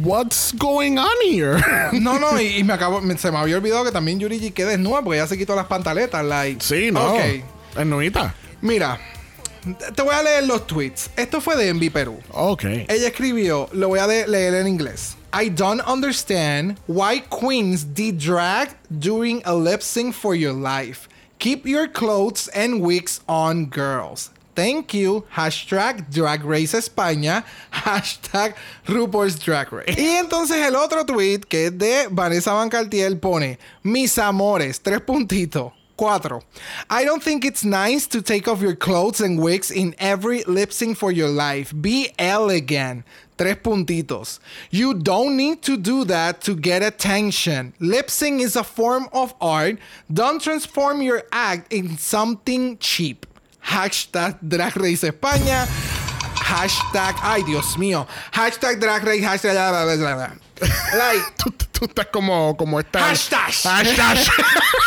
what's going on here? No, no, y, y me acabo, me- se me había olvidado que también Yurigi queda desnuda porque ya se quitó las pantaletas. Like. sí, no. Ok. Es nuita. Mira, te voy a leer los tweets. Esto fue de Envy Perú. Ok. Ella escribió, lo voy a leer en inglés. I don't understand why queens did drag during a lip sync for your life. Keep your clothes and wigs on, girls. Thank you. Hashtag Drag Race España. Hashtag RuPaul's Drag Race. Y entonces el otro tweet, que es de Vanessa Van Cartier, pone: Mis amores, tres puntitos. 4. I don't think it's nice to take off your clothes and wigs in every lip sync for your life. Be elegant. Tres puntitos. You don't need to do that to get attention. Lip sync is a form of art. Don't transform your act in something cheap. Hashtag Drag Race España. Hashtag, ay Dios mío. Hashtag Drag Race. Hashtag. bla, bla, bla, bla, bla. Like. Tú, tú estás como, como esta. Hashtag. Hashtag.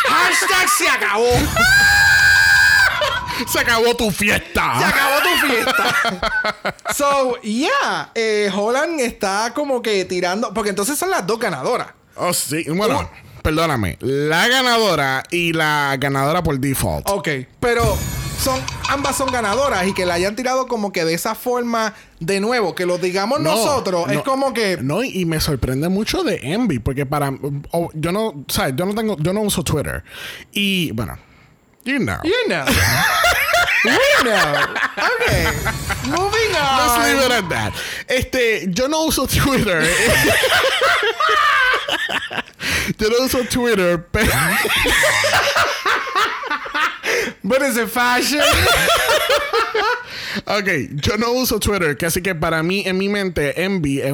Hashtag se acabó. Se acabó tu Se fiesta. acabó tu fiesta. so, yeah. eh, Holland está como que tirando. Porque entonces son las dos ganadoras. Oh, sí. Bueno, perdóname. La ganadora y la ganadora por default. Ok. Pero son, ambas son ganadoras y que la hayan tirado como que de esa forma de nuevo, que lo digamos No, nosotros, es como que. No, y me sorprende mucho de Envy, porque para. oh, yo no. ¿Sabes? Yo no tengo. Yo no uso Twitter. Y bueno. You know. You know. We know. Ok. Moving on. Let's leave it at that. Este, yo no uso Twitter. yo no uso Twitter, pero. But is it fashion? Ok, yo no uso Twitter, que así que para mí, en mi mente, Envy, eh,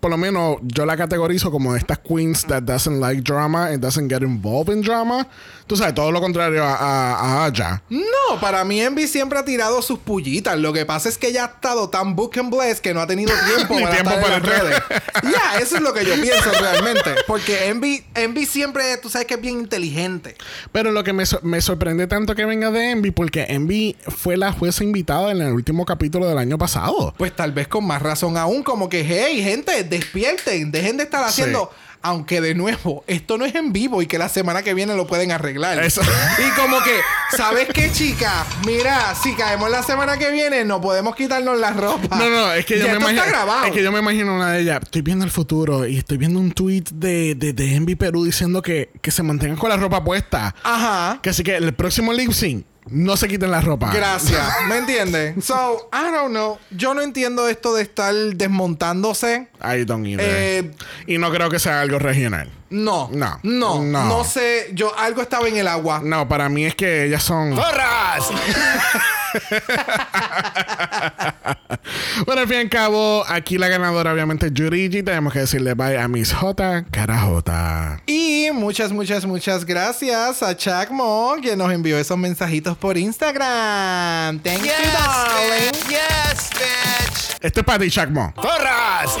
por lo menos yo la categorizo como de estas queens that doesn't like drama and doesn't get involved in drama. Tú sabes, todo lo contrario a, a, a Aya. No, para mí Envy siempre ha tirado sus pullitas. Lo que pasa es que ella ha estado tan book and blessed que no ha tenido tiempo para tiempo estar en para las redes. Ya, eso es lo que yo pienso realmente. Porque Envy, Envy siempre, tú sabes que es bien inteligente. Pero lo que me, me sorprende tanto que venga de Envy, porque Envy fue la jueza invitada en el último capítulo del año pasado. Pues tal vez con más razón aún, como que, hey, gente, despierten, dejen de estar haciendo. Aunque de nuevo, esto no es en vivo y que la semana que viene lo pueden arreglar. Eso. Y como que, ¿sabes qué, chica? Mira, si caemos la semana que viene, no podemos quitarnos la ropa. No, no, es que yo Ya me imagino. Es que yo me imagino una de ellas. Estoy viendo el futuro y estoy viendo un tweet de, de, de Envy Perú diciendo que, que se mantengan con la ropa puesta. Ajá. Que así que el próximo lip sync no se quiten la ropa. Gracias. ¿Me entienden? So, I don't know. Yo no entiendo esto de estar desmontándose. I don't either. Eh, y no creo que sea algo regional. No. No. No. No. No sé. Yo, algo estaba en el agua. No, para mí es que ellas son. ¡Porras! bueno, al fin y al cabo, aquí la ganadora obviamente es Yurigi. Tenemos que decirle bye a Miss J, cara J. Y muchas, muchas, muchas gracias a Chacmo que nos envió esos mensajitos por Instagram. Thank Yes, you, darling. bitch. Yes, bitch. Este es para ti, Chacmo. ¡Porras!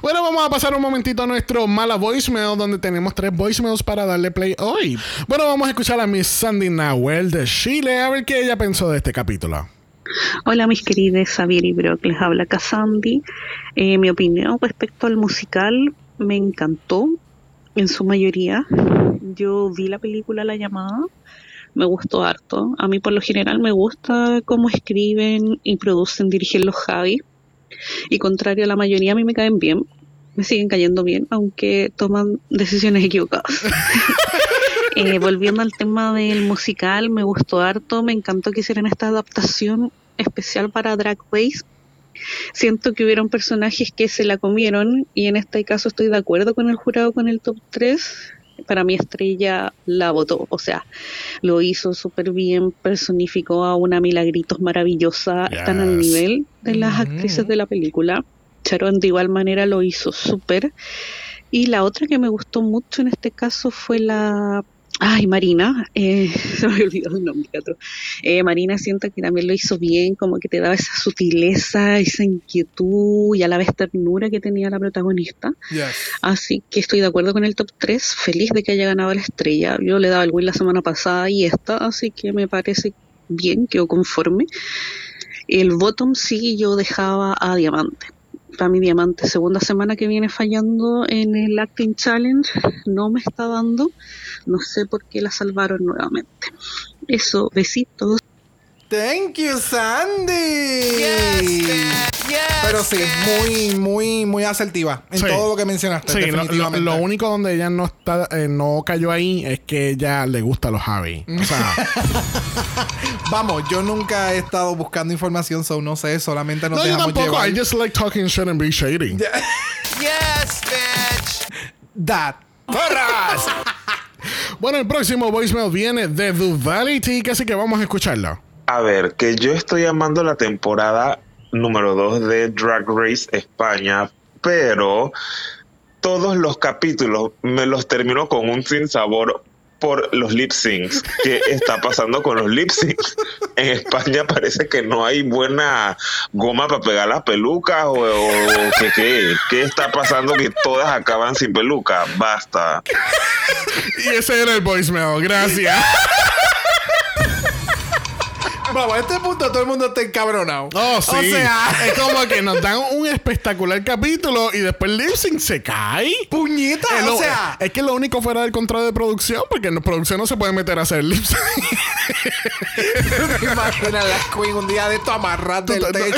Bueno, vamos a pasar un momentito a nuestro mala voicemail, donde tenemos tres voicemails para darle play hoy. Bueno, vamos a escuchar a Miss Sandy Nahuel de Chile, a ver qué ella pensó de este capítulo. Hola mis queridos Xavier y Brock, les habla Cassandra. Eh, mi opinión respecto al musical me encantó en su mayoría. Yo vi la película La llamada, me gustó harto. A mí por lo general me gusta cómo escriben y producen, dirigen los Javi. Y contrario a la mayoría a mí me caen bien, me siguen cayendo bien, aunque toman decisiones equivocadas. Eh, volviendo al tema del musical, me gustó harto, me encantó que hicieran esta adaptación especial para Drag Race. Siento que hubieron personajes que se la comieron y en este caso estoy de acuerdo con el jurado con el top 3. para mí Estrella la votó, o sea, lo hizo súper bien, personificó a una Milagritos maravillosa, están al Yes. nivel de las actrices de la película. Sharon de igual manera lo hizo súper. Y la otra que me gustó mucho en este caso fue la... Ay, Marina, eh, se me había olvidado el nombre. Eh, Marina siento que también lo hizo bien, como que te daba esa sutileza, esa inquietud y a la vez ternura que tenía la protagonista. Yes. Así que estoy de acuerdo con el top 3, feliz de que haya ganado la estrella. Yo le daba el win la semana pasada y esta, así que me parece bien, quedo conforme. El bottom sí yo dejaba a Diamante. Para mi Diamante, segunda semana que viene fallando en el Acting Challenge, no me está dando. No sé por qué la salvaron nuevamente. Eso, besitos. Thank you, Sandy. Yes, man. Yes. Pero sí, muy, muy, muy asertiva en Sí. todo lo que mencionaste. Sí, lo, lo- definitivamente. lo único donde ella no está, eh, no cayó ahí es que ella le gusta a los Javi. O sea, Vamos, yo nunca he estado buscando información, so no sé, solamente nos no, yo dejamos tampoco. llevar. I just like talking shit and be shady. Yes, bitch. That. Porras. Bueno, el próximo voicemail viene de Duvality, así que vamos a escucharlo. A ver, que yo estoy amando la temporada número 2 de Drag Race España, pero todos los capítulos me los termino con un sinsabor por los lip syncs. ¿Qué está pasando con los lip syncs? En España parece que no hay buena goma para pegar las pelucas o, o ¿qué, qué, qué está pasando que todas acaban sin peluca. Basta. Y ese era el voicemail. Gracias. Vamos, a este punto todo el mundo está encabronado. Oh, sí. O sea, es como que nos dan un espectacular capítulo y después el lip sync se cae. puñeta, Es lo- o sea. es que lo único fuera del control de producción, porque en producción no se puede meter a hacer lip sync. Imagina las Queen un día de esto Tú- tú- techo.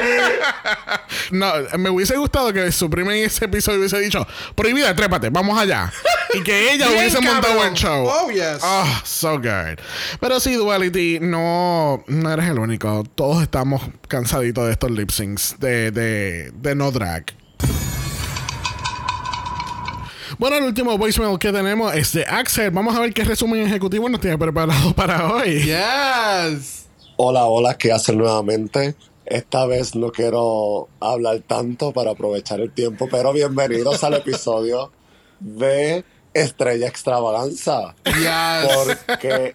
No, me hubiese gustado que suprimen ese episodio y hubiese dicho, prohibida, trépate, vamos allá. Y que ella Bien, hubiese montado el show. Oh, yes. Oh, so good. Pero sí, Duality, no, no eres el único. Todos estamos cansaditos de estos lip syncs de, de, de no drag. Bueno, el último voicemail que tenemos es de Axel. Vamos a ver qué resumen ejecutivo nos tiene preparado para hoy. Yes. Hola, hola, ¿qué hacen nuevamente? Esta vez no quiero hablar tanto para aprovechar el tiempo, pero bienvenidos al episodio de Estrella Extravaganza. Yes. Porque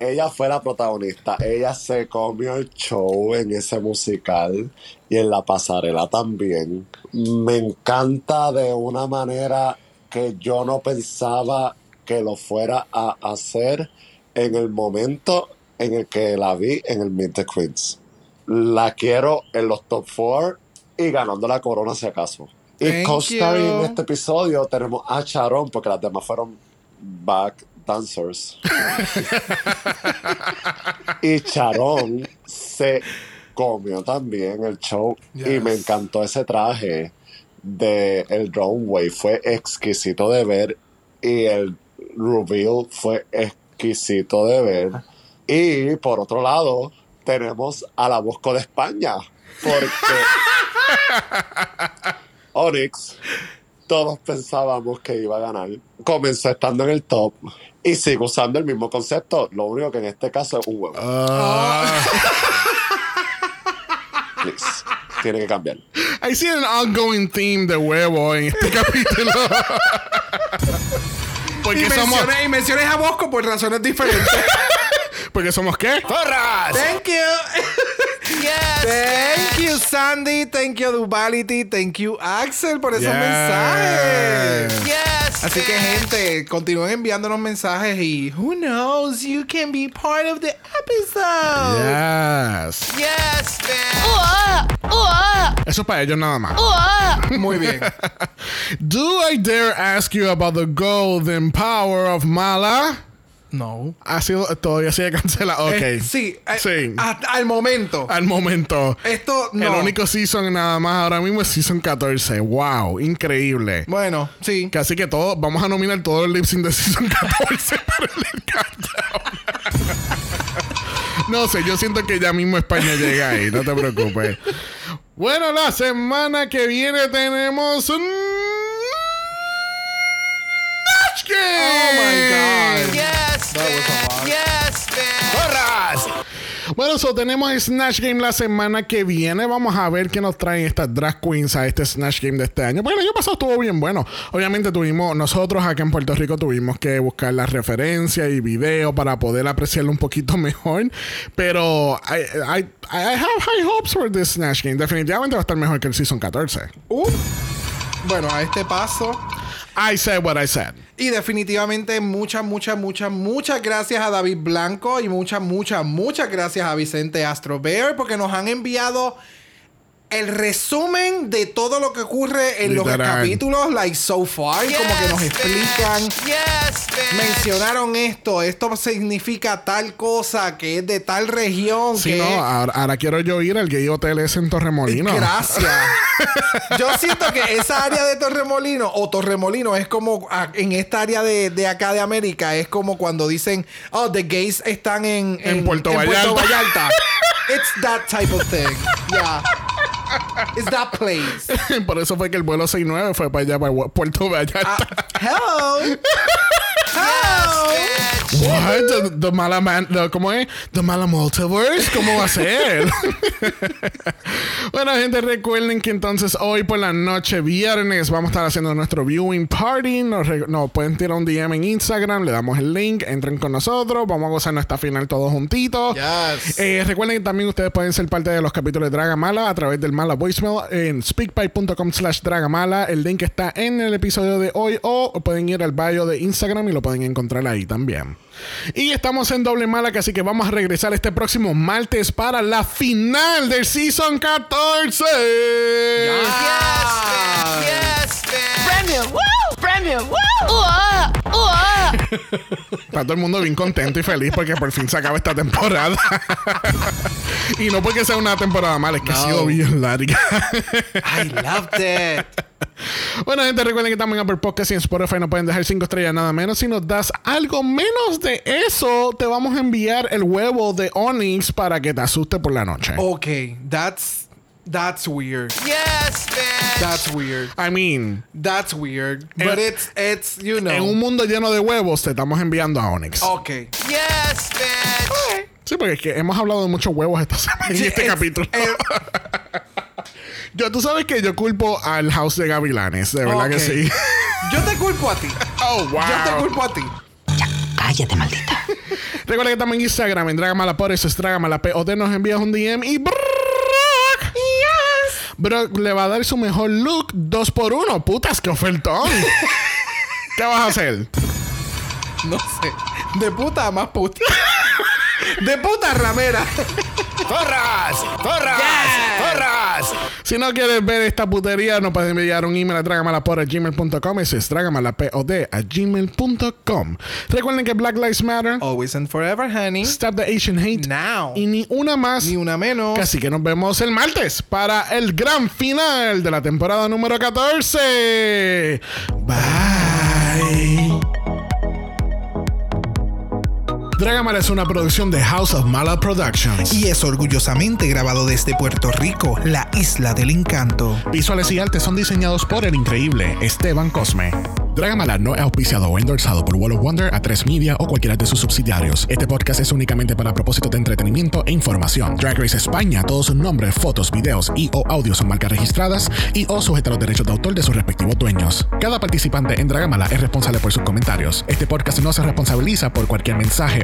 ella fue la protagonista. Ella se comió el show en ese musical y en la pasarela también. Me encanta de una manera que yo no pensaba que lo fuera a hacer en el momento en el que la vi en el Meet the Queens. La quiero en los top 4 y ganando la corona si acaso. Y you. en este episodio tenemos a Sharon porque las demás fueron back dancers. y Sharon se comió también el show y me encantó ese traje de el runway fue exquisito de ver y el reveal fue exquisito de ver y por otro lado tenemos a la Bosco de España porque Onyx todos pensábamos que iba a ganar. Comenzó estando en el top y sigue usando el mismo concepto. Lo único que en este caso es un huevo. Please. Tiene que cambiar. I see an ongoing theme de huevo en este capítulo. Y porque somos. mencioné, y mencioné a Bosco por razones diferentes. Porque somos qué? Porras. Thank you. Yes. Thank you, Sandy. Thank you, Duvality. Thank you, Axel, por esos Yes. mensajes. Yes. Así que, gente, continúen enviándonos mensajes y who knows, you can be part of the episode. Yes. Yes, bitch. ¡Uah! ¡Uah! Eso es para ellos nada más. ¡Uah! Muy bien. Do I dare ask you about the golden power of Mala? No. Ha sido, todavía sigue cancelado. Ok. Eh, sí, eh, Sí. hasta al momento. Al momento. Esto no. El único season nada más ahora mismo es season 14. Wow, increíble. Bueno, sí. Casi que todo, vamos a nominar todo el lip sync de season 14 para el countdown. no sé, yo siento que ya mismo España llega ahí, no te preocupes. Bueno, la semana que viene tenemos un Oh my God. Yes, That was a lot. man. Yes, man. ¡Corras! Bueno, so tenemos Snatch Game la semana que viene. Vamos a ver qué nos traen estas drag queens a este Snatch Game de este año. Porque el año pasado estuvo bien bueno. Obviamente tuvimos, nosotros acá en Puerto Rico tuvimos que buscar las referencias y videos para poder apreciarlo un poquito mejor. Pero I, I, I have high hopes for this Snatch Game. Definitivamente va a estar mejor que el Season 14. Uh. Bueno, a este paso. I said what I said. Y definitivamente muchas, muchas, muchas, muchas gracias a David Blanco y muchas, muchas, muchas gracias a Vicente Astro Bear porque nos han enviado el resumen de todo lo que ocurre en los capítulos, like so far, como que nos Yes, explican. Yes. Mencionaron esto, esto significa tal cosa, que es de tal región, Sí, que no, ahora, ahora quiero yo ir al Gay Hotel ese en Torremolino. Gracias. Yo siento que esa área de Torremolino o Torremolino es como en esta área de, de acá de América, es como cuando dicen, oh, the gays están en, En Puerto Vallarta. Vallarta. It's that type of thing. Yeah. It's that place. Por eso fue que el vuelo 69 fue para allá, para Puerto Vallarta. Ah, hello. What? The, the mala man, the- ¿Cómo es? The mala multiverse. ¿Cómo va a ser? bueno, gente, recuerden que entonces hoy por la noche, viernes, vamos a estar haciendo nuestro viewing party. Nos, pueden tirar un DM en Instagram, le damos el link, entren con nosotros, vamos a gozar nuestra final todos juntitos. Yes. Eh, recuerden que también ustedes pueden ser parte de los capítulos de Dragamala a través del Mala Voicemail en speakpipe.com slash Dragamala. El link está en el episodio de hoy o pueden ir al bio de Instagram y lo pueden encontrar ahí también. Y estamos en doble mala, que así que vamos a regresar este próximo martes para la final del Season 14. Yes, man. Yes, man. Premium, woo! Premium, woo! ¡Uah! ¡Uah! Está todo el mundo bien contento y feliz porque por fin se acaba esta temporada. y no porque sea una temporada mala, es que ha No. sido bien larga. I loved it. Bueno, gente, recuerden que también en Apple Podcast y en Spotify no pueden dejar 5 estrellas nada menos. Si nos das algo menos de eso, te vamos a enviar el huevo de Onyx para que te asuste por la noche. Okay, that's that's weird. Yes, man. That's weird. I mean, That's weird. But En- it's it's you know. en un mundo lleno de huevos, te estamos enviando a Onyx. Okay. Yes, man. Sí, porque es que hemos hablado de muchos huevos esta semana en este es- capítulo. yo, tú sabes que yo culpo al House de Gavilanes, de verdad que sí. Yo te culpo a ti. oh, wow. Yo te culpo a ti. Cállate, maldita. Recuerda que también en Instagram, en Dragamala por eso es Dragamala POD, nos envías un DM y Brock, Brock le va a dar su mejor look 2 por 1 Putas, qué ofertón. ¿Qué vas a hacer? No sé. De puta a más puta. De puta ramera. Corras, corras, corras. Si no quieres ver esta putería, nos puedes enviar un email a dragamalapod.gmail.com. Ese es dragamalapod a gmail.com. Recuerden que Black Lives Matter, Always and forever, honey. Stop the Asian Hate Now. y ni una más. Ni una menos. Así que nos vemos el martes para el gran final de la temporada número 14. Bye. Dragamala es una producción de House of Mala Productions. y es orgullosamente grabado desde Puerto Rico, la isla del encanto. Visuales y artes son diseñados por el increíble Esteban Cosme. Dragamala no es auspiciado o endorsado por Wall of Wonder, A3 Media o cualquiera de sus subsidiarios. Este podcast es únicamente para propósitos de entretenimiento e información. Drag Race España, todos sus nombres, fotos, videos y o audios son marcas registradas y o sujetos a los derechos de autor de sus respectivos dueños. Cada participante en Dragamala es responsable por sus comentarios. Este podcast no se responsabiliza por cualquier mensaje